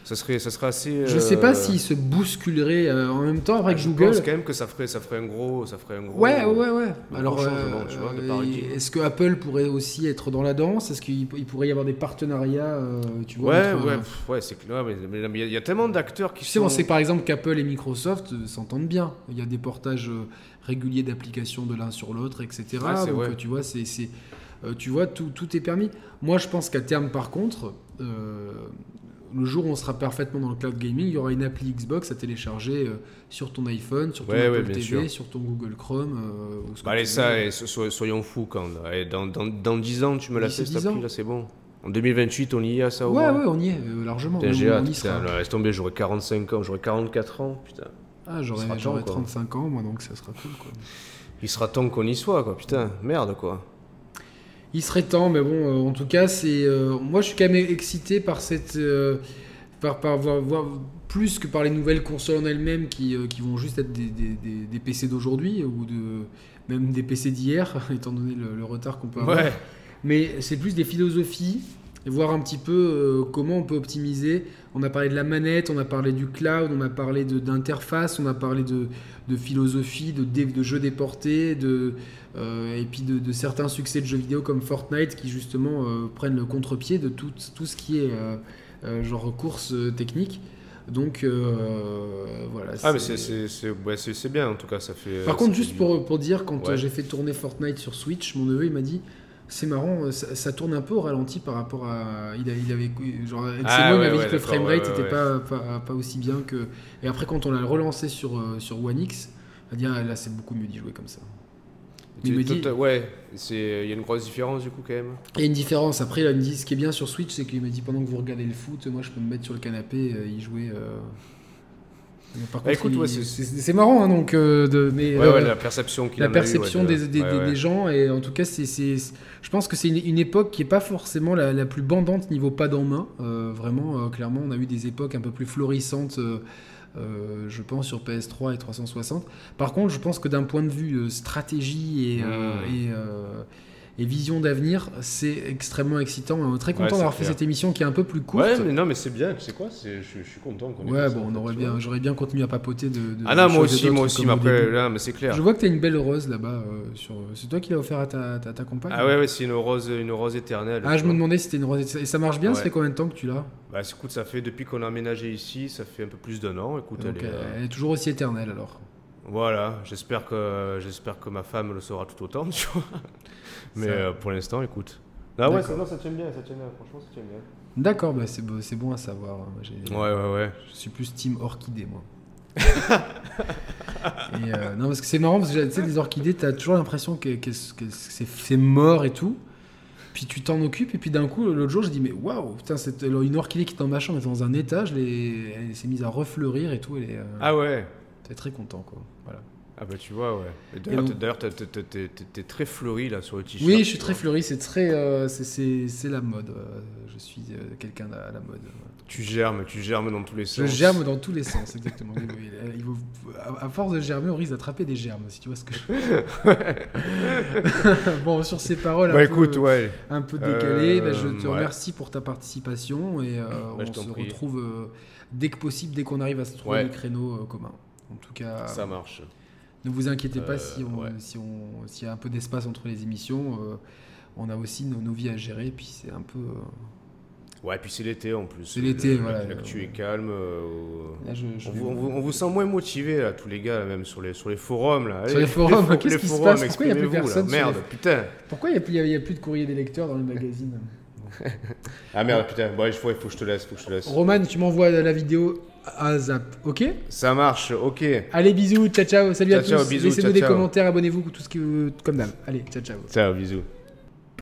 Ça serait, ça serait assez. Je sais pas euh, s'ils se bousculeraient euh, en même temps ah, avec je Google. pense quand même que ça ferait, ça ferait un gros, ça ferait un gros. Ouais, ouais, ouais. Alors, euh, euh, est-ce que Apple pourrait aussi être dans la danse? Est-ce qu'il il pourrait y avoir des partenariats, euh, tu vois Ouais, entre, ouais, euh, pff, ouais, c'est clair. Mais il y, a- tellement d'acteurs qui Tu sais, on sont. sait par exemple qu'Apple et Microsoft euh, s'entendent bien. Il y a des portages euh, réguliers d'applications de l'un sur l'autre, etc. Ouais, c'est Donc, euh, tu vois, c'est, c'est- euh, tu vois tout, tout est permis. Moi, je pense qu'à terme, par contre, euh, le jour où on sera parfaitement dans le cloud gaming, il y aura une appli Xbox à télécharger euh, sur ton iPhone, sur ton Ouais, Apple TV, sûr. sur ton Google Chrome. euh, ou ce que Bah, allez, ça, veux. et so- so- soyons fous quand. Et dans, dans, dans 10 ans, tu me l'as D'ici fait cette 10 ans. appli là, c'est bon. En 2028, on y est à ça Ouais, ouais, on y est euh, largement. Putain, On- j'ai hâte, y putain, là, laisse tomber, j'aurai 45 ans, j'aurai 44 ans, putain. Ah, j'aurais, sera temps, j'aurais quoi. 35 ans, moi, donc ça sera cool. Quoi. Il sera temps qu'on y soit, quoi, putain, merde, quoi. Il serait temps, mais bon, euh, en tout cas, c'est. euh, moi, je suis quand même excité par cette. euh, par, par voir, voir- plus que par les nouvelles consoles en elles-mêmes qui, qui vont juste être des, des- des- des PC d'aujourd'hui ou de même des PC d'hier, *laughs* étant donné le, le retard qu'on peut avoir. Ouais. Mais c'est plus des philosophies, et voir un petit peu comment on peut optimiser. On a parlé de la manette, on a parlé du cloud, on a parlé d'interface, on a parlé de, de philosophie, de, jeux déportés, de, euh, et puis de, de certains succès de jeux vidéo comme Fortnite qui justement euh, prennent le contre-pied de tout, tout ce qui est euh, genre course technique. Donc euh, voilà. Ah, mais c'est- ouais, bien, en tout cas, ça fait. Par contre, juste pour, pour dire, quand Ouais. j'ai fait tourner Fortnite sur Switch, mon neveu il m'a dit c'est marrant, euh, ça, ça tourne un peu au ralenti par rapport à. Il, a- il avait. Genre, Ah, ouais, m'avait ouais, dit que le framerate ouais, n'était pas, pas, pas aussi bien que. Et après, quand on l'a relancé sur, euh, sur One X, il a dit ah, là c'est beaucoup mieux d'y jouer comme ça. Tu- il me dit- Ouais, il y a une grosse différence du coup, quand même. Il y a une différence. Après, il me dit ce qui est bien sur Switch, c'est qu'il m'a dit pendant que vous regardez le foot, moi je peux me mettre sur le canapé et y jouer. euh. Mais Par Bah, contre, écoute, il- ouais, c'est- marrant, hein, donc. euh, de, mais, Ouais, euh, ouais, la perception qu'il la en a eu, ouais, perception de- des, des- ouais, des- ouais. des gens et en tout cas c'est c'est- je pense que c'est une, une époque qui est pas forcément la, la plus bandante niveau pas en main Euh, vraiment euh, clairement on a eu des époques un peu plus florissantes euh, euh, je pense sur PS3 et 360 par contre je pense que d'un point de vue euh, stratégie et, euh, Mm. et, euh, et vision d'avenir c'est extrêmement excitant est très content d'avoir fait clair. cette émission qui est un peu plus courte Ouais, mais non, mais c'est bien, tu sais quoi, je, je suis content qu'on Ouais, bon on aurait bien j'aurais bien continué à papoter de, de- Ah non, moi aussi, moi aussi, mais après, là, mais c'est clair. Je vois que tu as une belle rose là-bas. euh, sur... C'est toi qui l'as offert à ta, ta, ta compagne Ah ouais, ouais, c'est une rose, une rose éternelle. Ah, je me demandais si c'était une rose. Et ça marche bien Ça fait combien de temps que tu l'as? Bah écoute, ça fait depuis qu'on a emménagé ici, ça fait un peu plus d'un an. Écoute, Donc, elle est, euh, euh, elle est toujours aussi éternelle alors. Voilà. J'espère que j'espère que ma femme le sera tout autant, *laughs* tu vois. Mais euh, pour l'instant, écoute. Ah ouais, ça, non, ça tient bien, ça tient bien. Franchement, ça tient bien. D'accord, bah c'est bon, c'est bon à savoir. Moi, j'ai- Ouais, ouais, ouais. Je suis plus team orchidée, moi. *laughs* Et, euh, non, parce que c'est marrant, parce que tu sais, les orchidées, t'as toujours l'impression que, que- que c'est mort et tout. Puis tu t'en occupes, et puis d'un coup, l'autre jour, je dis, mais waouh, putain, c'est une orchidée qui est dans ma chambre, elle est dans un étage, elle s'est mise à refleurir et tout. Elle est, euh, Ah ouais. T'es très content, quoi. Voilà. Ah bah tu vois, ouais. D'ailleurs, t'es- très fleuri là sur le t-shirt. Oui, je suis très fleuri, c'est très, euh, c'est- la mode. euh, je suis euh, quelqu'un à la mode. Tu germes, tu germes dans tous les Je sens. germe dans tous les sens, exactement. Il faut- à- force de germer, on risque d'attraper des germes, si tu vois ce que je *laughs* Bon, sur ces paroles Bah un, écoute, peu, ouais. un peu décalées, bah, je Euh, te ouais. remercie pour ta participation et euh, Bah, je on se prie. retrouve euh, dès que possible, dès qu'on arrive à se trouver Ouais. des créneaux euh, communs. En tout cas, Ça marche. ne vous inquiétez pas Euh, si on, ouais. si on, s'il y a un peu d'espace entre les émissions. euh, on a aussi nos, nos vies à gérer, puis c'est un peu. euh, Ouais, puis c'est l'été en plus. C'est l'été, voilà. L'actu est calme. euh, là, je- je on, vous, on vous- on vous sent moins motivé là, tous les gars, là, même sur les, sur les forums. Là. Sur les forums, fo- qu'est-ce les qui se passe? Pourquoi il y a plus personne Merde, les- putain. Pourquoi il n'y a, plus- a- a de courrier des lecteurs dans le magazine *laughs* Ah merde, putain. Bon, il faut, faut que je te laisse, faut que je te laisse. Roman, tu m'envoies la vidéo à Zap, ok Ça marche, ok. Allez, bisous, ciao ciao, salut à Ciao, ciao, tous. bisous, Laissez-nous des ciao. commentaires, abonnez-vous, tout ce que comme d'hab. Allez, ciao ciao. Ciao, bisous.